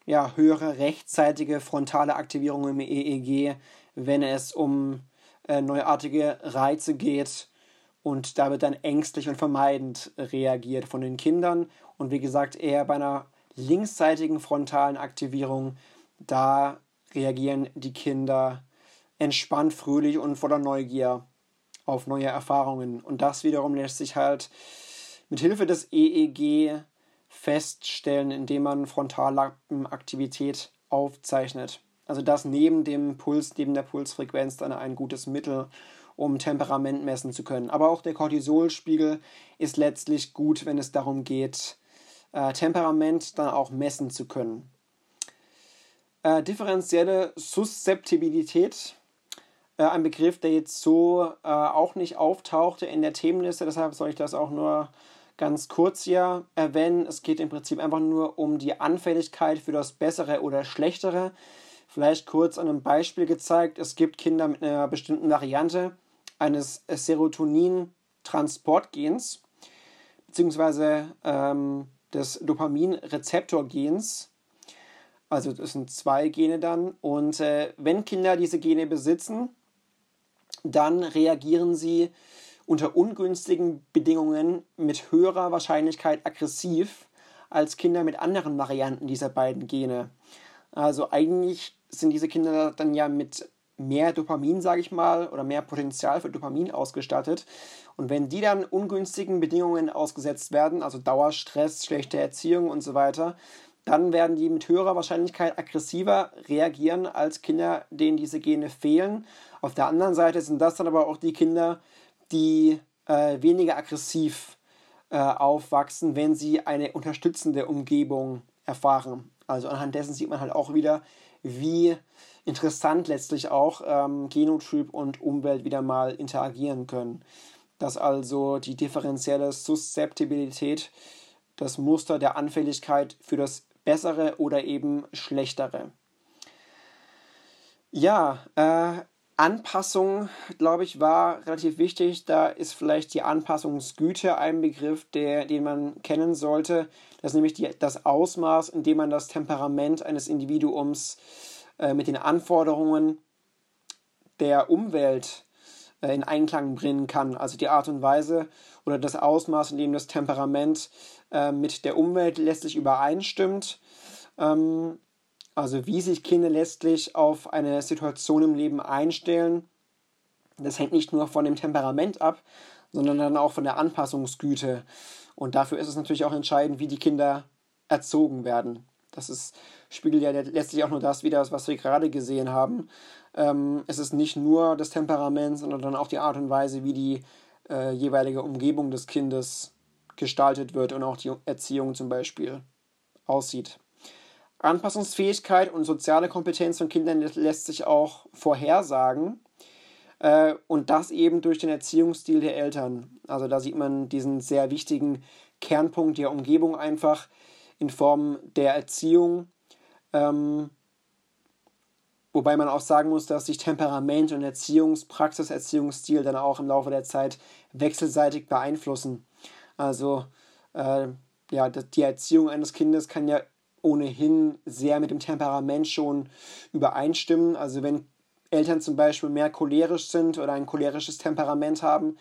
[SPEAKER 1] ja, höhere rechtzeitige frontale Aktivierung im EEG, wenn es um äh, neuartige Reize geht. Und da wird dann ängstlich und vermeidend reagiert von den Kindern. Und wie gesagt eher bei einer linksseitigen frontalen Aktivierung, da reagieren die Kinder entspannt, fröhlich und voller Neugier auf neue Erfahrungen. Und das wiederum lässt sich halt mit Hilfe des EEG feststellen, indem man Frontallappenaktivität aufzeichnet. Also das neben dem Puls, neben der Pulsfrequenz dann ein gutes Mittel, um Temperament messen zu können. Aber auch der Cortisolspiegel ist letztlich gut, wenn es darum geht, äh, Temperament dann auch messen zu können. Äh, differenzielle Suszeptibilität, äh, ein Begriff, der jetzt so äh, auch nicht auftauchte in der Themenliste, deshalb soll ich das auch nur ganz kurz hier erwähnen. Es geht im Prinzip einfach nur um die Anfälligkeit für das Bessere oder Schlechtere. Vielleicht kurz an einem Beispiel gezeigt. Es gibt Kinder mit einer bestimmten Variante eines Serotonin-Transportgens beziehungsweise ähm, des Dopamin-Rezeptorgens. Also das sind zwei Gene dann. Und äh, wenn Kinder diese Gene besitzen, dann reagieren sie unter ungünstigen Bedingungen mit höherer Wahrscheinlichkeit aggressiv als Kinder mit anderen Varianten dieser beiden Gene. Also eigentlich sind diese Kinder dann ja mit mehr Dopamin, sage ich mal, oder mehr Potenzial für Dopamin ausgestattet. Und wenn die dann ungünstigen Bedingungen ausgesetzt werden, also Dauerstress, schlechte Erziehung und so weiter, dann werden die mit höherer Wahrscheinlichkeit aggressiver reagieren als Kinder, denen diese Gene fehlen. Auf der anderen Seite sind das dann aber auch die Kinder, die äh, weniger aggressiv äh, aufwachsen, wenn sie eine unterstützende Umgebung erfahren. Also anhand dessen sieht man halt auch wieder, wie interessant letztlich auch ähm, Genotyp und Umwelt wieder mal interagieren können. Dass also die differenzielle Suszeptibilität das Muster der Anfälligkeit für das Bessere oder eben Schlechtere. Ja, äh, Anpassung, glaube ich, war relativ wichtig. Da ist vielleicht die Anpassungsgüte ein Begriff, der, den man kennen sollte. Das ist nämlich die, das Ausmaß, in dem man das Temperament eines Individuums äh, mit den Anforderungen der Umwelt äh, in Einklang bringen kann. Also die Art und Weise oder das Ausmaß, in dem das Temperament äh, mit der Umwelt letztlich übereinstimmt. Ähm, also wie sich Kinder letztlich auf eine Situation im Leben einstellen. Das hängt nicht nur von dem Temperament ab, sondern dann auch von der Anpassungsgüte. Und dafür ist es natürlich auch entscheidend, wie die Kinder erzogen werden. Das ist, spiegelt ja letztlich auch nur das wieder, was wir gerade gesehen haben. Ähm, es ist nicht nur das Temperament, sondern dann auch die Art und Weise, wie die äh, jeweilige Umgebung des Kindes gestaltet wird und auch die Erziehung zum Beispiel aussieht. Anpassungsfähigkeit und soziale Kompetenz von Kindern lässt sich auch vorhersagen. Äh, und das eben durch den Erziehungsstil der Eltern. Also da sieht man diesen sehr wichtigen Kernpunkt der Umgebung einfach in Form der Erziehung. Ähm, wobei man auch sagen muss, dass sich Temperament und Erziehungspraxis, Erziehungsstil dann auch im Laufe der Zeit wechselseitig beeinflussen. Also äh, ja, die Erziehung eines Kindes kann ja ohnehin sehr mit dem Temperament schon übereinstimmen. Also wenn Eltern zum Beispiel mehr cholerisch sind oder ein cholerisches Temperament haben,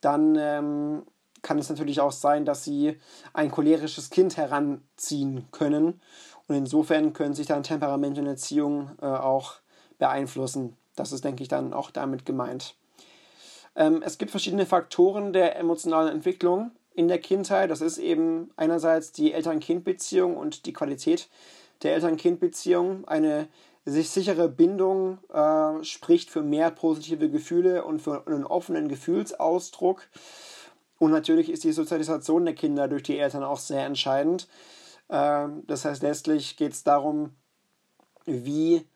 [SPEAKER 1] dann ähm, kann es natürlich auch sein, dass sie ein cholerisches Kind heranziehen können. Und insofern können sich dann Temperament und Erziehung äh, auch beeinflussen. Das ist, denke ich, dann auch damit gemeint. Ähm, es gibt verschiedene Faktoren der emotionalen Entwicklung in der Kindheit. Das ist eben einerseits die Eltern-Kind-Beziehung und die Qualität der Eltern-Kind-Beziehung. Eine sich sichere Bindung äh, spricht für mehr positive Gefühle und für einen offenen Gefühlsausdruck. Und natürlich ist die Sozialisation der Kinder durch die Eltern auch sehr entscheidend. Äh, das heißt, letztlich geht es darum, wie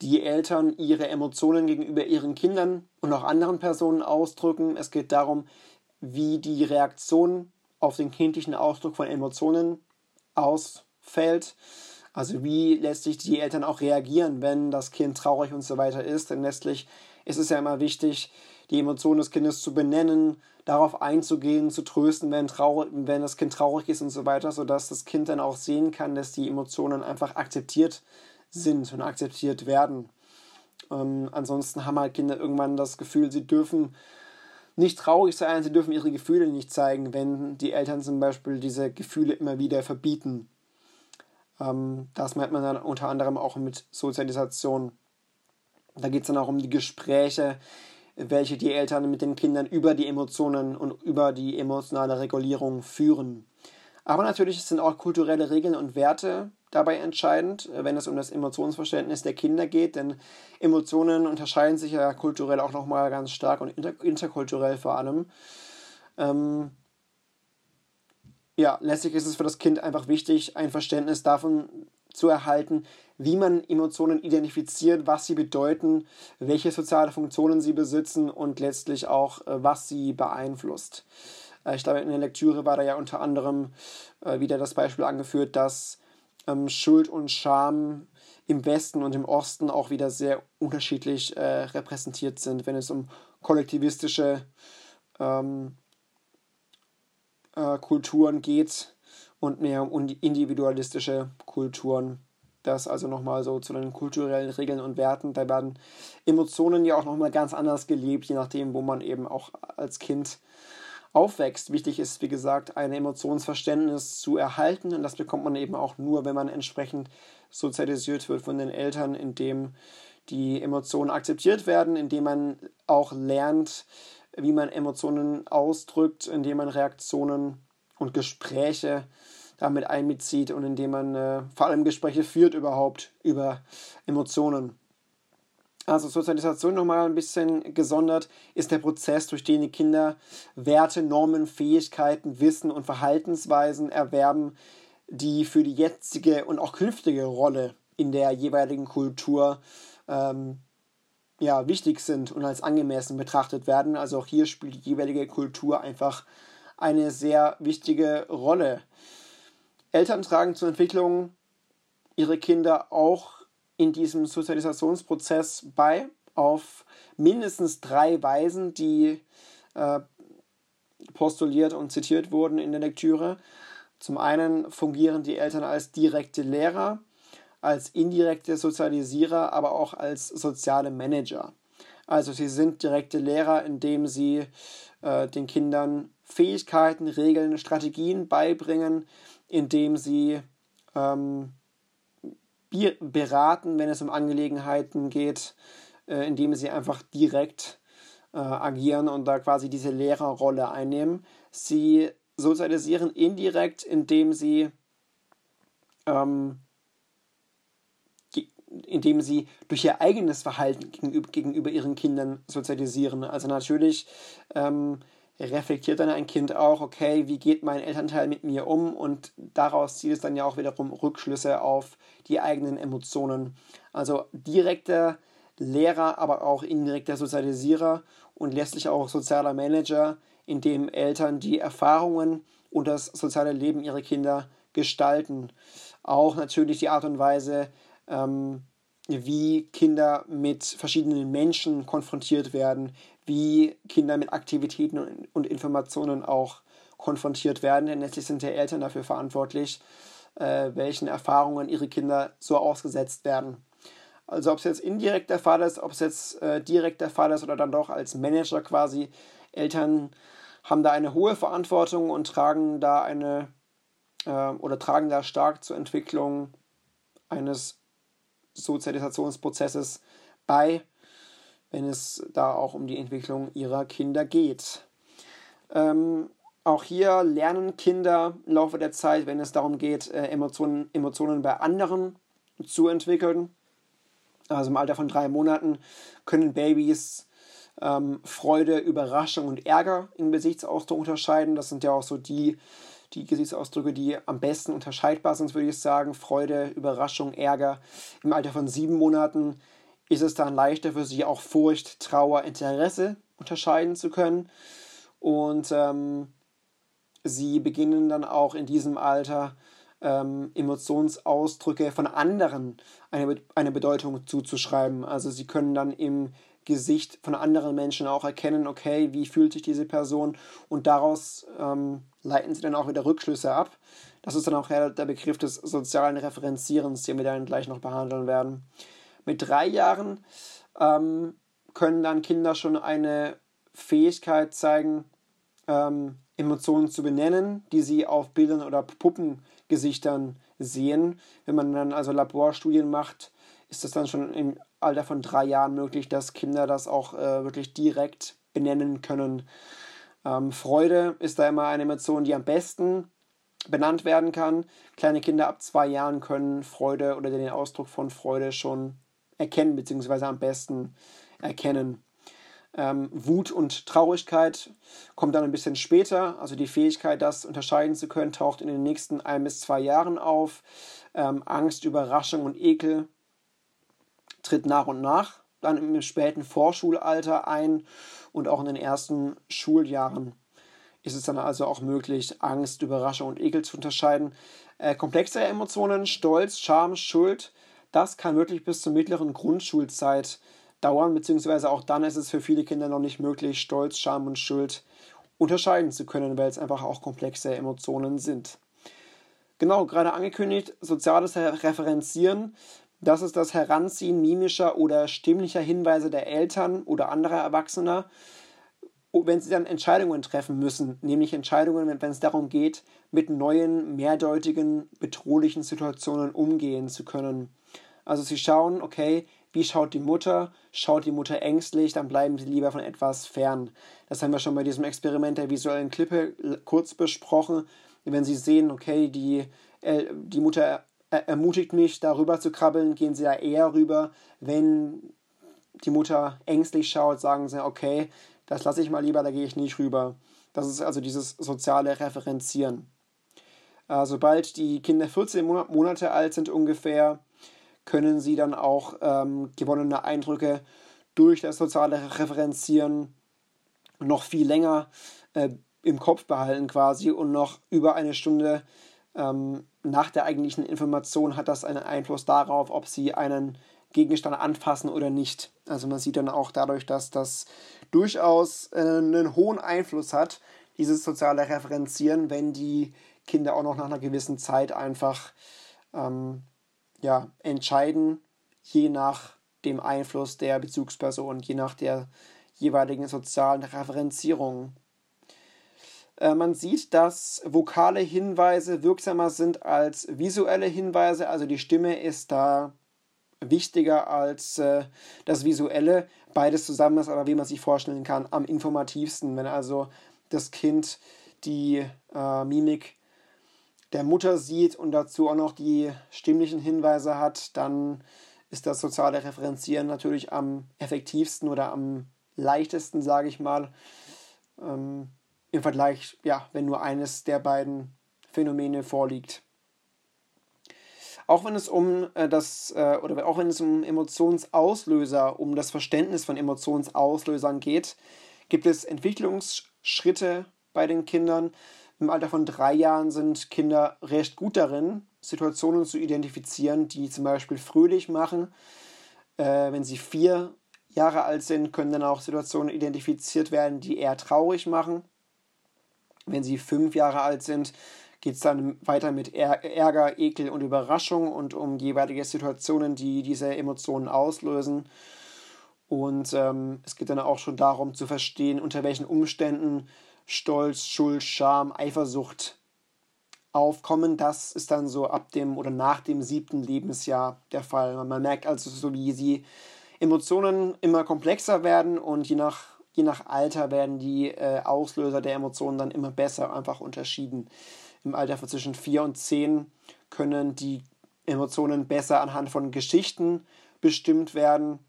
[SPEAKER 1] die Eltern ihre Emotionen gegenüber ihren Kindern und auch anderen Personen ausdrücken. Es geht darum, wie die Reaktion auf den kindlichen Ausdruck von Emotionen ausfällt. Also wie letztlich die Eltern auch reagieren, wenn das Kind traurig und so weiter ist. Denn letztlich ist es ja immer wichtig, die Emotionen des Kindes zu benennen, darauf einzugehen, zu trösten, wenn, traurig, wenn das Kind traurig ist und so weiter, sodass das Kind dann auch sehen kann, dass die Emotionen einfach akzeptiert sind und akzeptiert werden. Ähm, ansonsten haben halt Kinder irgendwann das Gefühl, sie dürfen nicht traurig sein, sie dürfen ihre Gefühle nicht zeigen, wenn die Eltern zum Beispiel diese Gefühle immer wieder verbieten. Ähm, das merkt man dann unter anderem auch mit Sozialisation. Da geht es dann auch um die Gespräche, welche die Eltern mit den Kindern über die Emotionen und über die emotionale Regulierung führen. Aber natürlich sind auch kulturelle Regeln und Werte dabei entscheidend, wenn es um das Emotionsverständnis der Kinder geht, denn Emotionen unterscheiden sich ja kulturell auch nochmal ganz stark und inter interkulturell vor allem. Ähm ja, letztlich ist es für das Kind einfach wichtig, ein Verständnis davon zu erhalten, wie man Emotionen identifiziert, was sie bedeuten, welche soziale Funktionen sie besitzen und letztlich auch, äh, was sie beeinflusst. Äh, ich glaube, in der Lektüre war da ja unter anderem äh, wieder das Beispiel angeführt, dass ähm, Schuld und Scham im Westen und im Osten auch wieder sehr unterschiedlich äh, repräsentiert sind, wenn es um kollektivistische ähm, äh, Kulturen geht und mehr um individualistische Kulturen. Das also nochmal so zu den kulturellen Regeln und Werten. Da werden Emotionen ja auch nochmal ganz anders gelebt, je nachdem, wo man eben auch als Kind aufwächst. Wichtig ist, wie gesagt, ein Emotionsverständnis zu erhalten und das bekommt man eben auch nur, wenn man entsprechend sozialisiert wird von den Eltern, indem die Emotionen akzeptiert werden, indem man auch lernt, wie man Emotionen ausdrückt, indem man Reaktionen und Gespräche damit einbezieht und indem man äh, vor allem Gespräche führt überhaupt über Emotionen. Also Sozialisation nochmal ein bisschen gesondert ist der Prozess, durch den die Kinder Werte, Normen, Fähigkeiten, Wissen und Verhaltensweisen erwerben, die für die jetzige und auch künftige Rolle in der jeweiligen Kultur ähm, ja, wichtig sind und als angemessen betrachtet werden. Also auch hier spielt die jeweilige Kultur einfach eine sehr wichtige Rolle. Eltern tragen zur Entwicklung ihre Kinder auch in diesem Sozialisationsprozess bei auf mindestens drei Weisen, die äh, postuliert und zitiert wurden in der Lektüre. Zum einen fungieren die Eltern als direkte Lehrer, als indirekte Sozialisierer, aber auch als soziale Manager. Also sie sind direkte Lehrer, indem sie äh, den Kindern Fähigkeiten, Regeln, Strategien beibringen, indem sie ähm, beraten, wenn es um Angelegenheiten geht, äh, indem sie einfach direkt äh, agieren und da quasi diese Lehrerrolle einnehmen. Sie sozialisieren indirekt, indem sie ähm, indem sie durch ihr eigenes Verhalten gegenüber, gegenüber ihren Kindern sozialisieren. Also natürlich ähm, reflektiert dann ein Kind auch, okay, wie geht mein Elternteil mit mir um und daraus zieht es dann ja auch wiederum Rückschlüsse auf die eigenen Emotionen. Also direkter Lehrer, aber auch indirekter Sozialisierer und letztlich auch sozialer Manager, in dem Eltern die Erfahrungen und das soziale Leben ihrer Kinder gestalten. Auch natürlich die Art und Weise, ähm, wie Kinder mit verschiedenen Menschen konfrontiert werden, wie Kinder mit Aktivitäten und Informationen auch konfrontiert werden. Denn letztlich sind ja Eltern dafür verantwortlich, äh, welchen Erfahrungen ihre Kinder so ausgesetzt werden. Also ob es jetzt indirekt der Fall ist, ob es jetzt äh, direkt der Fall ist oder dann doch als Manager quasi, Eltern haben da eine hohe Verantwortung und tragen da eine äh, oder tragen da stark zur Entwicklung eines Sozialisationsprozesses bei, wenn es da auch um die Entwicklung ihrer Kinder geht. Ähm, auch hier lernen Kinder im Laufe der Zeit, wenn es darum geht, äh, Emotionen, Emotionen bei anderen zu entwickeln. Also im Alter von drei Monaten können Babys ähm, Freude, Überraschung und Ärger im Gesichtsausdruck unterscheiden. Das sind ja auch so die die Gesichtsausdrücke, die am besten unterscheidbar sind, würde ich sagen. Freude, Überraschung, Ärger. Im Alter von sieben Monaten ist es dann leichter für sie auch Furcht, Trauer, Interesse unterscheiden zu können. Und ähm, sie beginnen dann auch in diesem Alter ähm, Emotionsausdrücke von anderen eine, eine Bedeutung zuzuschreiben. Also sie können dann im Gesicht von anderen Menschen auch erkennen, okay, wie fühlt sich diese Person und daraus ähm, leiten sie dann auch wieder Rückschlüsse ab. Das ist dann auch der Begriff des sozialen Referenzierens, den wir dann gleich noch behandeln werden. Mit drei Jahren ähm, können dann Kinder schon eine Fähigkeit zeigen, ähm, Emotionen zu benennen, die sie auf Bildern oder Puppengesichtern sehen. Wenn man dann also Laborstudien macht, ist das dann schon im Alter von drei Jahren möglich, dass Kinder das auch äh, wirklich direkt benennen können. Ähm, Freude ist da immer eine Emotion, die am besten benannt werden kann. Kleine Kinder ab zwei Jahren können Freude oder den Ausdruck von Freude schon erkennen, beziehungsweise am besten erkennen. Ähm, Wut und Traurigkeit kommt dann ein bisschen später. Also die Fähigkeit, das unterscheiden zu können, taucht in den nächsten ein bis zwei Jahren auf. Ähm, Angst, Überraschung und Ekel tritt nach und nach dann im späten Vorschulalter ein und auch in den ersten Schuljahren ist es dann also auch möglich, Angst, Überraschung und Ekel zu unterscheiden. Äh, komplexere Emotionen, Stolz, Scham, Schuld, das kann wirklich bis zur mittleren Grundschulzeit dauern, beziehungsweise auch dann ist es für viele Kinder noch nicht möglich, Stolz, Scham und Schuld unterscheiden zu können, weil es einfach auch komplexe Emotionen sind. Genau, gerade angekündigt, soziales Referenzieren das ist das Heranziehen mimischer oder stimmlicher Hinweise der Eltern oder anderer Erwachsener, wenn sie dann Entscheidungen treffen müssen, nämlich Entscheidungen, wenn es darum geht, mit neuen, mehrdeutigen, bedrohlichen Situationen umgehen zu können. Also sie schauen, okay, wie schaut die Mutter? Schaut die Mutter ängstlich, dann bleiben sie lieber von etwas fern. Das haben wir schon bei diesem Experiment der visuellen Klippe kurz besprochen. Wenn sie sehen, okay, die, äh, die Mutter ermutigt mich, darüber zu krabbeln, gehen sie da eher rüber. Wenn die Mutter ängstlich schaut, sagen sie, okay, das lasse ich mal lieber, da gehe ich nicht rüber. Das ist also dieses soziale Referenzieren. Äh, sobald die Kinder 14 Monate alt sind ungefähr, können sie dann auch ähm, gewonnene Eindrücke durch das soziale Referenzieren noch viel länger äh, im Kopf behalten quasi und noch über eine Stunde ähm, nach der eigentlichen Information hat das einen Einfluss darauf, ob sie einen Gegenstand anfassen oder nicht. Also man sieht dann auch dadurch, dass das durchaus äh, einen hohen Einfluss hat, dieses soziale Referenzieren, wenn die Kinder auch noch nach einer gewissen Zeit einfach ähm, ja, entscheiden, je nach dem Einfluss der Bezugsperson, je nach der jeweiligen sozialen Referenzierung. Äh, man sieht, dass vokale Hinweise wirksamer sind als visuelle Hinweise, also die Stimme ist da wichtiger als äh, das Visuelle. Beides zusammen ist aber, wie man sich vorstellen kann, am informativsten. Wenn also das Kind die äh, Mimik der Mutter sieht und dazu auch noch die stimmlichen Hinweise hat, dann ist das soziale Referenzieren natürlich am effektivsten oder am leichtesten, sage ich mal, ähm, im Vergleich, ja, wenn nur eines der beiden Phänomene vorliegt. Auch wenn es um äh, das, äh, oder auch wenn es um Emotionsauslöser, um das Verständnis von Emotionsauslösern geht, gibt es Entwicklungsschritte bei den Kindern. Im Alter von drei Jahren sind Kinder recht gut darin, Situationen zu identifizieren, die zum Beispiel fröhlich machen. Äh, wenn sie vier Jahre alt sind, können dann auch Situationen identifiziert werden, die eher traurig machen. Wenn sie fünf Jahre alt sind, geht es dann weiter mit Ärger, Ekel und Überraschung und um jeweilige Situationen, die diese Emotionen auslösen. Und ähm, es geht dann auch schon darum zu verstehen, unter welchen Umständen Stolz, Schuld, Scham, Eifersucht aufkommen. Das ist dann so ab dem oder nach dem siebten Lebensjahr der Fall. Man merkt also so, wie die Emotionen immer komplexer werden und je nach, je nach Alter werden die äh, Auslöser der Emotionen dann immer besser einfach unterschieden im Alter von zwischen 4 und 10 können die Emotionen besser anhand von Geschichten bestimmt werden,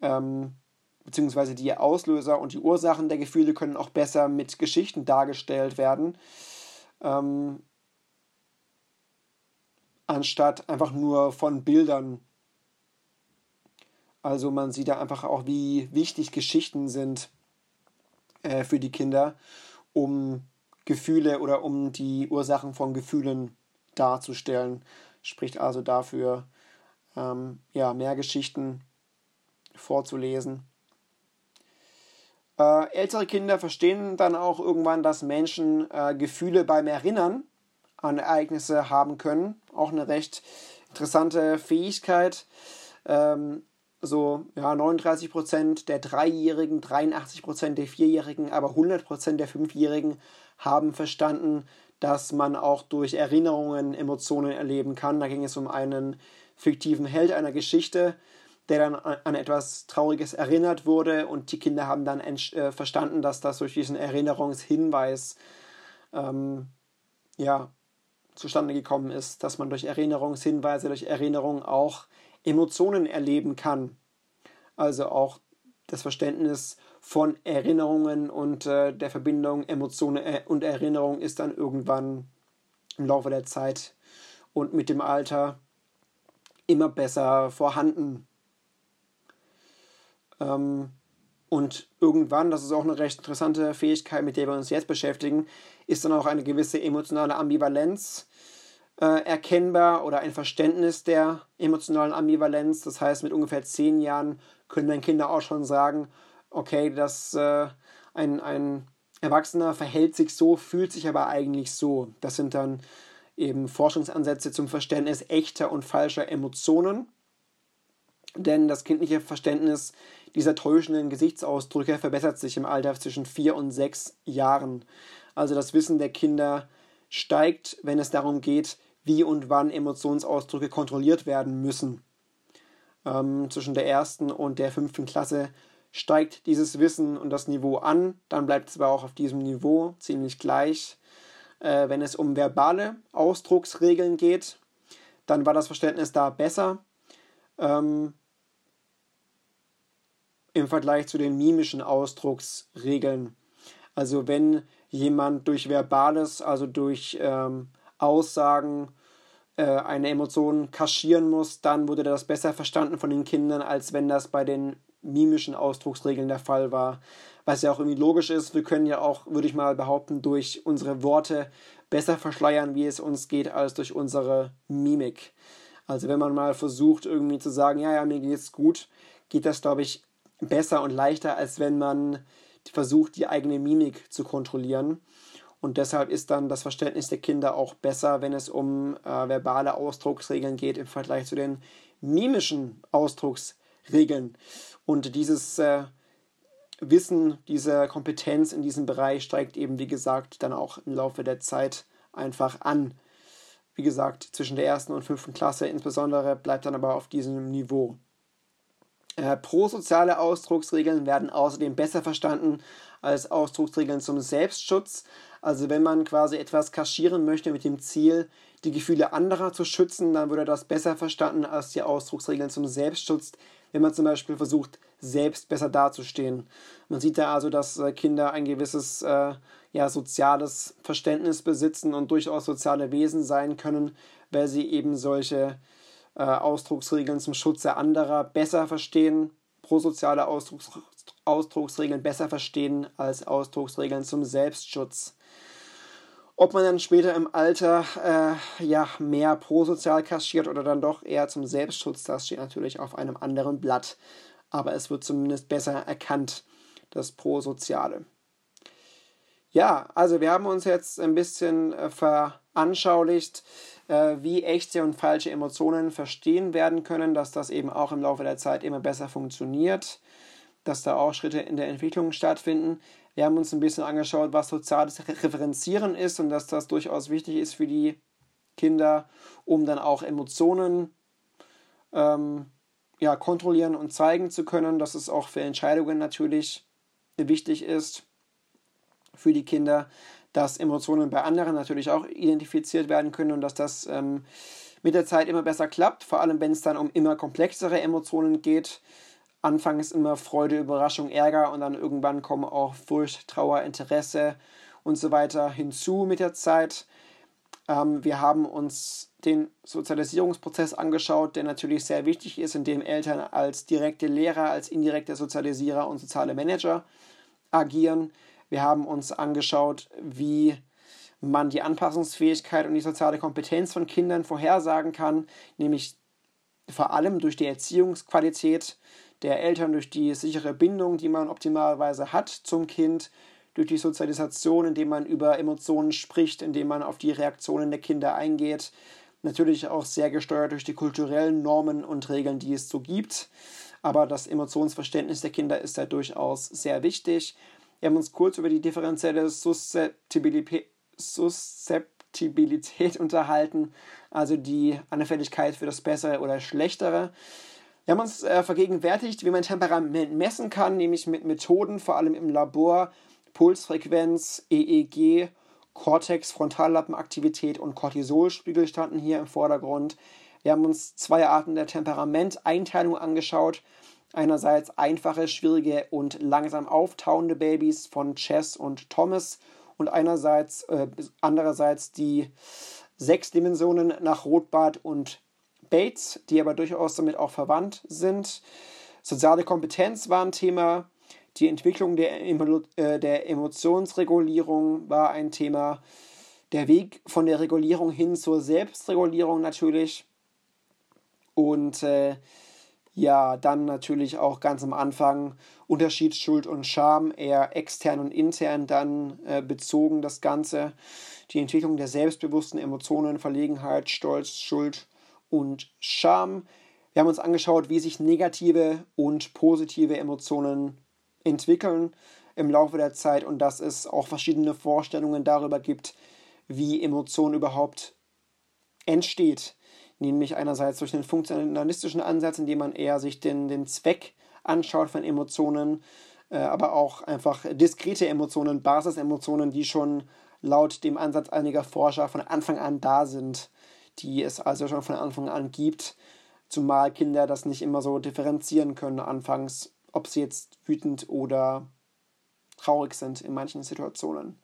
[SPEAKER 1] ähm, beziehungsweise die Auslöser und die Ursachen der Gefühle können auch besser mit Geschichten dargestellt werden, ähm, anstatt einfach nur von Bildern. Also man sieht da einfach auch, wie wichtig Geschichten sind äh, für die Kinder, um Gefühle oder um die Ursachen von Gefühlen darzustellen. Spricht also dafür, ähm, ja, mehr Geschichten vorzulesen. Äh, ältere Kinder verstehen dann auch irgendwann, dass Menschen äh, Gefühle beim Erinnern an Ereignisse haben können. Auch eine recht interessante Fähigkeit. Ähm, so ja, 39 Prozent der Dreijährigen, 83 Prozent der Vierjährigen, aber 100 Prozent der Fünfjährigen haben verstanden, dass man auch durch Erinnerungen Emotionen erleben kann. Da ging es um einen fiktiven Held einer Geschichte, der dann an etwas Trauriges erinnert wurde und die Kinder haben dann äh, verstanden, dass das durch diesen Erinnerungshinweis ähm, ja, zustande gekommen ist, dass man durch Erinnerungshinweise, durch Erinnerungen auch Emotionen erleben kann. Also auch das Verständnis von Erinnerungen und äh, der Verbindung Emotionen äh, und Erinnerung ist dann irgendwann im Laufe der Zeit und mit dem Alter immer besser vorhanden. Ähm, und irgendwann, das ist auch eine recht interessante Fähigkeit, mit der wir uns jetzt beschäftigen, ist dann auch eine gewisse emotionale Ambivalenz äh, erkennbar oder ein Verständnis der emotionalen Ambivalenz. Das heißt, mit ungefähr zehn Jahren können dann Kinder auch schon sagen, okay, dass äh, ein, ein Erwachsener verhält sich so, fühlt sich aber eigentlich so. Das sind dann eben Forschungsansätze zum Verständnis echter und falscher Emotionen. Denn das kindliche Verständnis dieser täuschenden Gesichtsausdrücke verbessert sich im Alter zwischen vier und sechs Jahren. Also das Wissen der Kinder steigt, wenn es darum geht, wie und wann Emotionsausdrücke kontrolliert werden müssen. Ähm, zwischen der ersten und der fünften Klasse steigt dieses Wissen und das Niveau an, dann bleibt es aber auch auf diesem Niveau ziemlich gleich. Äh, wenn es um verbale Ausdrucksregeln geht, dann war das Verständnis da besser ähm, im Vergleich zu den mimischen Ausdrucksregeln. Also wenn jemand durch Verbales, also durch ähm, Aussagen äh, eine Emotion kaschieren muss, dann wurde das besser verstanden von den Kindern, als wenn das bei den mimischen Ausdrucksregeln der Fall war. Was ja auch irgendwie logisch ist, wir können ja auch, würde ich mal behaupten, durch unsere Worte besser verschleiern, wie es uns geht, als durch unsere Mimik. Also wenn man mal versucht, irgendwie zu sagen, ja, ja, mir geht's gut, geht das, glaube ich, besser und leichter, als wenn man versucht, die eigene Mimik zu kontrollieren. Und deshalb ist dann das Verständnis der Kinder auch besser, wenn es um äh, verbale Ausdrucksregeln geht im Vergleich zu den mimischen Ausdrucksregeln. Und dieses äh, Wissen, diese Kompetenz in diesem Bereich steigt eben, wie gesagt, dann auch im Laufe der Zeit einfach an. Wie gesagt, zwischen der ersten und fünften Klasse insbesondere bleibt dann aber auf diesem Niveau. Äh, prosoziale Ausdrucksregeln werden außerdem besser verstanden als Ausdrucksregeln zum Selbstschutz. Also wenn man quasi etwas kaschieren möchte mit dem Ziel, die Gefühle anderer zu schützen, dann würde das besser verstanden als die Ausdrucksregeln zum Selbstschutz, wenn man zum Beispiel versucht, selbst besser dazustehen. Man sieht da also, dass äh, Kinder ein gewisses äh, ja, soziales Verständnis besitzen und durchaus soziale Wesen sein können, weil sie eben solche äh, Ausdrucksregeln zum Schutze anderer besser verstehen, prosoziale Ausdrucks Ausdrucksregeln besser verstehen als Ausdrucksregeln zum Selbstschutz. Ob man dann später im Alter äh, ja, mehr prosozial kaschiert oder dann doch eher zum Selbstschutz, das steht natürlich auf einem anderen Blatt. Aber es wird zumindest besser erkannt, das Prosoziale. Ja, also wir haben uns jetzt ein bisschen äh, veranschaulicht, äh, wie echte und falsche Emotionen verstehen werden können, dass das eben auch im Laufe der Zeit immer besser funktioniert, dass da auch Schritte in der Entwicklung stattfinden. Wir haben uns ein bisschen angeschaut, was soziales Referenzieren ist und dass das durchaus wichtig ist für die Kinder, um dann auch Emotionen ähm, ja, kontrollieren und zeigen zu können, dass es auch für Entscheidungen natürlich wichtig ist für die Kinder, dass Emotionen bei anderen natürlich auch identifiziert werden können und dass das ähm, mit der Zeit immer besser klappt, vor allem wenn es dann um immer komplexere Emotionen geht. Anfangs immer Freude, Überraschung, Ärger und dann irgendwann kommen auch Furcht, Trauer, Interesse und so weiter hinzu mit der Zeit. Ähm, wir haben uns den Sozialisierungsprozess angeschaut, der natürlich sehr wichtig ist, in dem Eltern als direkte Lehrer, als indirekte Sozialisierer und soziale Manager agieren. Wir haben uns angeschaut, wie man die Anpassungsfähigkeit und die soziale Kompetenz von Kindern vorhersagen kann, nämlich vor allem durch die Erziehungsqualität der Eltern, durch die sichere Bindung, die man optimalerweise hat zum Kind, durch die Sozialisation, indem man über Emotionen spricht, indem man auf die Reaktionen der Kinder eingeht. Natürlich auch sehr gesteuert durch die kulturellen Normen und Regeln, die es so gibt. Aber das Emotionsverständnis der Kinder ist da durchaus sehr wichtig. Wir haben uns kurz über die differenzielle Suszeptibilität unterhalten, also die Anfälligkeit für das Bessere oder Schlechtere. Wir haben uns äh, vergegenwärtigt, wie man Temperament messen kann, nämlich mit Methoden, vor allem im Labor, Pulsfrequenz, EEG, Cortex, Frontallappenaktivität und Cortisolspiegel standen hier im Vordergrund. Wir haben uns zwei Arten der Temperamenteinteilung angeschaut. Einerseits einfache, schwierige und langsam auftauende Babys von Chess und Thomas und einerseits äh, andererseits die sechs Dimensionen nach Rotbart und Bates, die aber durchaus damit auch verwandt sind. Soziale Kompetenz war ein Thema, die Entwicklung der, äh, der Emotionsregulierung war ein Thema, der Weg von der Regulierung hin zur Selbstregulierung natürlich und äh, ja, dann natürlich auch ganz am Anfang Unterschied Schuld und Scham, eher extern und intern dann äh, bezogen das Ganze. Die Entwicklung der selbstbewussten Emotionen, Verlegenheit, Stolz, Schuld und Scham. Wir haben uns angeschaut, wie sich negative und positive Emotionen entwickeln im Laufe der Zeit und dass es auch verschiedene Vorstellungen darüber gibt, wie Emotion überhaupt entsteht nämlich einerseits durch den funktionalistischen Ansatz, indem man eher sich den, den Zweck anschaut von Emotionen, äh, aber auch einfach diskrete Emotionen, Basisemotionen, die schon laut dem Ansatz einiger Forscher von Anfang an da sind, die es also schon von Anfang an gibt, zumal Kinder das nicht immer so differenzieren können anfangs, ob sie jetzt wütend oder traurig sind in manchen Situationen.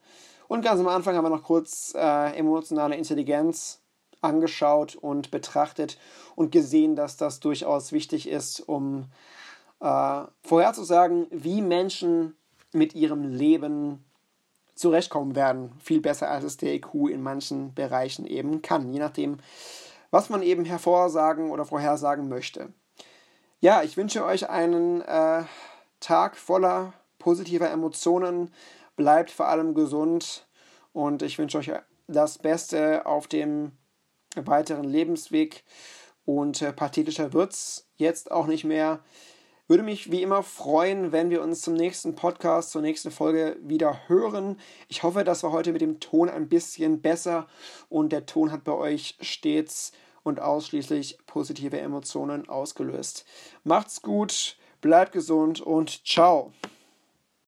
[SPEAKER 1] Und ganz am Anfang haben wir noch kurz äh, emotionale Intelligenz angeschaut und betrachtet und gesehen, dass das durchaus wichtig ist, um äh, vorherzusagen, wie Menschen mit ihrem Leben zurechtkommen werden. Viel besser, als es der IQ in manchen Bereichen eben kann, je nachdem, was man eben hervorsagen oder vorhersagen möchte. Ja, ich wünsche euch einen äh, Tag voller positiver Emotionen. Bleibt vor allem gesund und ich wünsche euch das Beste auf dem weiteren Lebensweg. Und äh, pathetischer es jetzt auch nicht mehr. Würde mich wie immer freuen, wenn wir uns zum nächsten Podcast, zur nächsten Folge wieder hören. Ich hoffe, das war heute mit dem Ton ein bisschen besser und der Ton hat bei euch stets und ausschließlich positive Emotionen ausgelöst. Macht's gut, bleibt gesund und ciao.